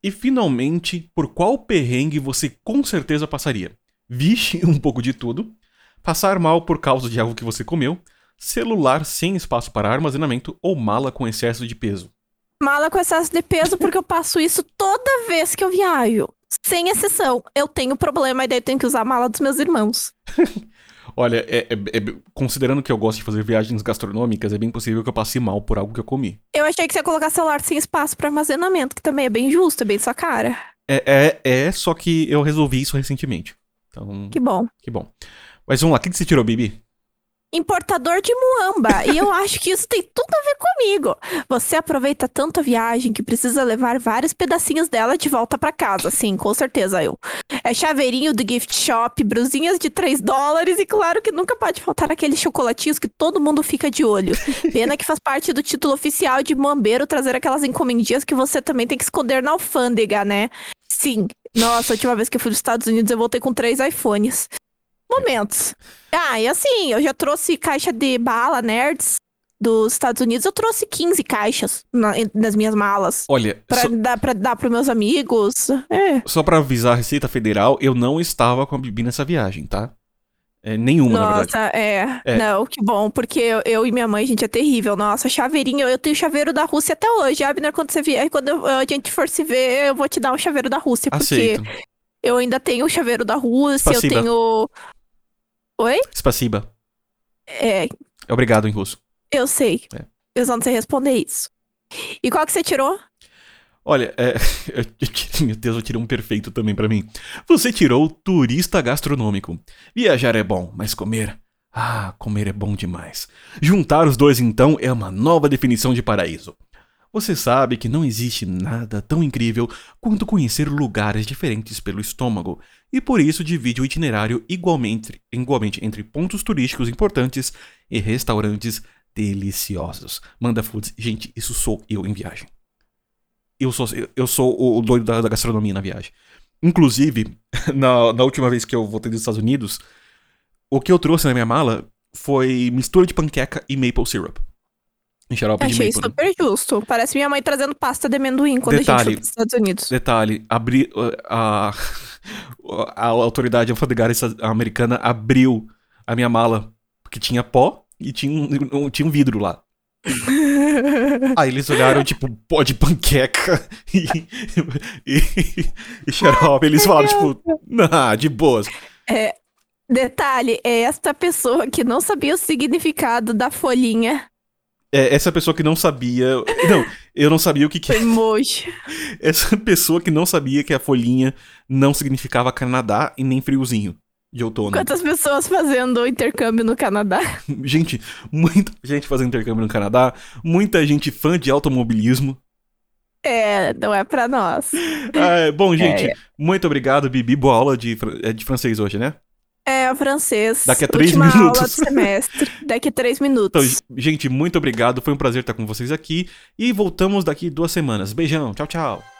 E finalmente, por qual perrengue você com certeza passaria? Vixe, um pouco de tudo. Passar mal por causa de algo que você comeu. Celular sem espaço para armazenamento ou mala com excesso de peso. Mala com excesso de peso, porque eu passo isso toda vez que eu viajo. Sem exceção. Eu tenho problema e daí eu tenho que usar a mala dos meus irmãos. Olha, é- é- é- considerando que eu gosto de fazer viagens gastronômicas, é bem possível que eu passe mal por algo que eu comi. Eu achei que você ia colocar celular sem espaço para armazenamento, que também é bem justo, é bem sua cara. É, é, é, só que eu resolvi isso recentemente. Então, Que bom. que bom. Mas vamos lá, o que, que você tirou, Bibi? Importador de muamba. e eu acho que isso tem tudo a ver comigo. Você aproveita tanto a viagem que precisa levar vários pedacinhos dela de volta pra casa. Sim, com certeza eu. É chaveirinho do gift shop, brusinhas de 3 dólares e claro que nunca pode faltar aqueles chocolatinhos que todo mundo fica de olho. Pena que faz parte do título oficial de mambeiro trazer aquelas encomendinhas que você também tem que esconder na alfândega, né? Sim. Nossa, a última vez que eu fui dos Estados Unidos eu voltei com três iPhones. Momentos. Ah, e assim, eu já trouxe caixa de bala nerds dos Estados Unidos, eu trouxe 15 caixas na- nas minhas malas. Olha, Pra só, dar, pra dar pros meus amigos. É. só pra avisar a Receita Federal, eu não estava com a Bibi nessa viagem, tá? É, nenhuma, na verdade. Nossa, é. É. Não, que bom, porque eu, eu e minha mãe, gente, é terrível. Nossa, chaveirinho, eu tenho chaveiro da Rússia até hoje. Abner, quando você vier, quando eu- a gente for se ver, eu vou te dar um chaveiro da Rússia, porque Aceito. eu ainda tenho o chaveiro da Rússia, Spasiba. eu tenho. Oi? Spasiba. É, Obrigado em russo. eu sei. É. Eu só não sei responder isso. E qual que você tirou? Olha, é, eu tirei- meu Deus, eu tirei um perfeito também pra mim. Você tirou turista gastronômico. Viajar é bom, mas comer. Ah, comer é bom demais. Juntar os dois então é uma nova definição de paraíso. Você sabe que não existe nada tão incrível quanto conhecer lugares diferentes pelo estômago, e por isso divide o itinerário igualmente, igualmente entre pontos turísticos importantes e restaurantes deliciosos. Manda Foods, gente, isso sou eu em viagem. Eu sou, eu sou o doido da, da gastronomia na viagem. Inclusive, na, na última vez que eu voltei dos Estados Unidos, o que eu trouxe na minha mala foi mistura de panqueca e maple syrup. Xarope de Achei maple. né? super justo. Parece minha mãe trazendo pasta de amendoim quando a gente Detalhe. foi pros Estados Unidos. Detalhe, abri, a, a, autoridade alfandegária americana abriu a minha mala, porque tinha pó e tinha um, tinha um vidro lá. Aí eles olharam, tipo, pó de panqueca e, e, e xarope. Eles falaram, tipo, nah, de boas. Detalhe, é esta pessoa que não sabia o significado da folhinha É, essa pessoa que não sabia. Não, eu não sabia o que, que emoji. Essa pessoa que não sabia que a folhinha não significava Canadá e nem friozinho. de outono. Quantas pessoas fazendo intercâmbio no Canadá? Gente, muita gente fazendo intercâmbio no Canadá, muita gente fã de automobilismo. É, não é pra nós. Ah, bom, gente, é. muito obrigado, Bibi. Boa aula de, é de francês hoje, né? É, francês. Daqui a três minutos. Aula do semestre. Daqui a três minutos. Então, gente, muito obrigado. Foi um prazer estar com vocês aqui. E voltamos daqui duas semanas. Beijão. Tchau, tchau.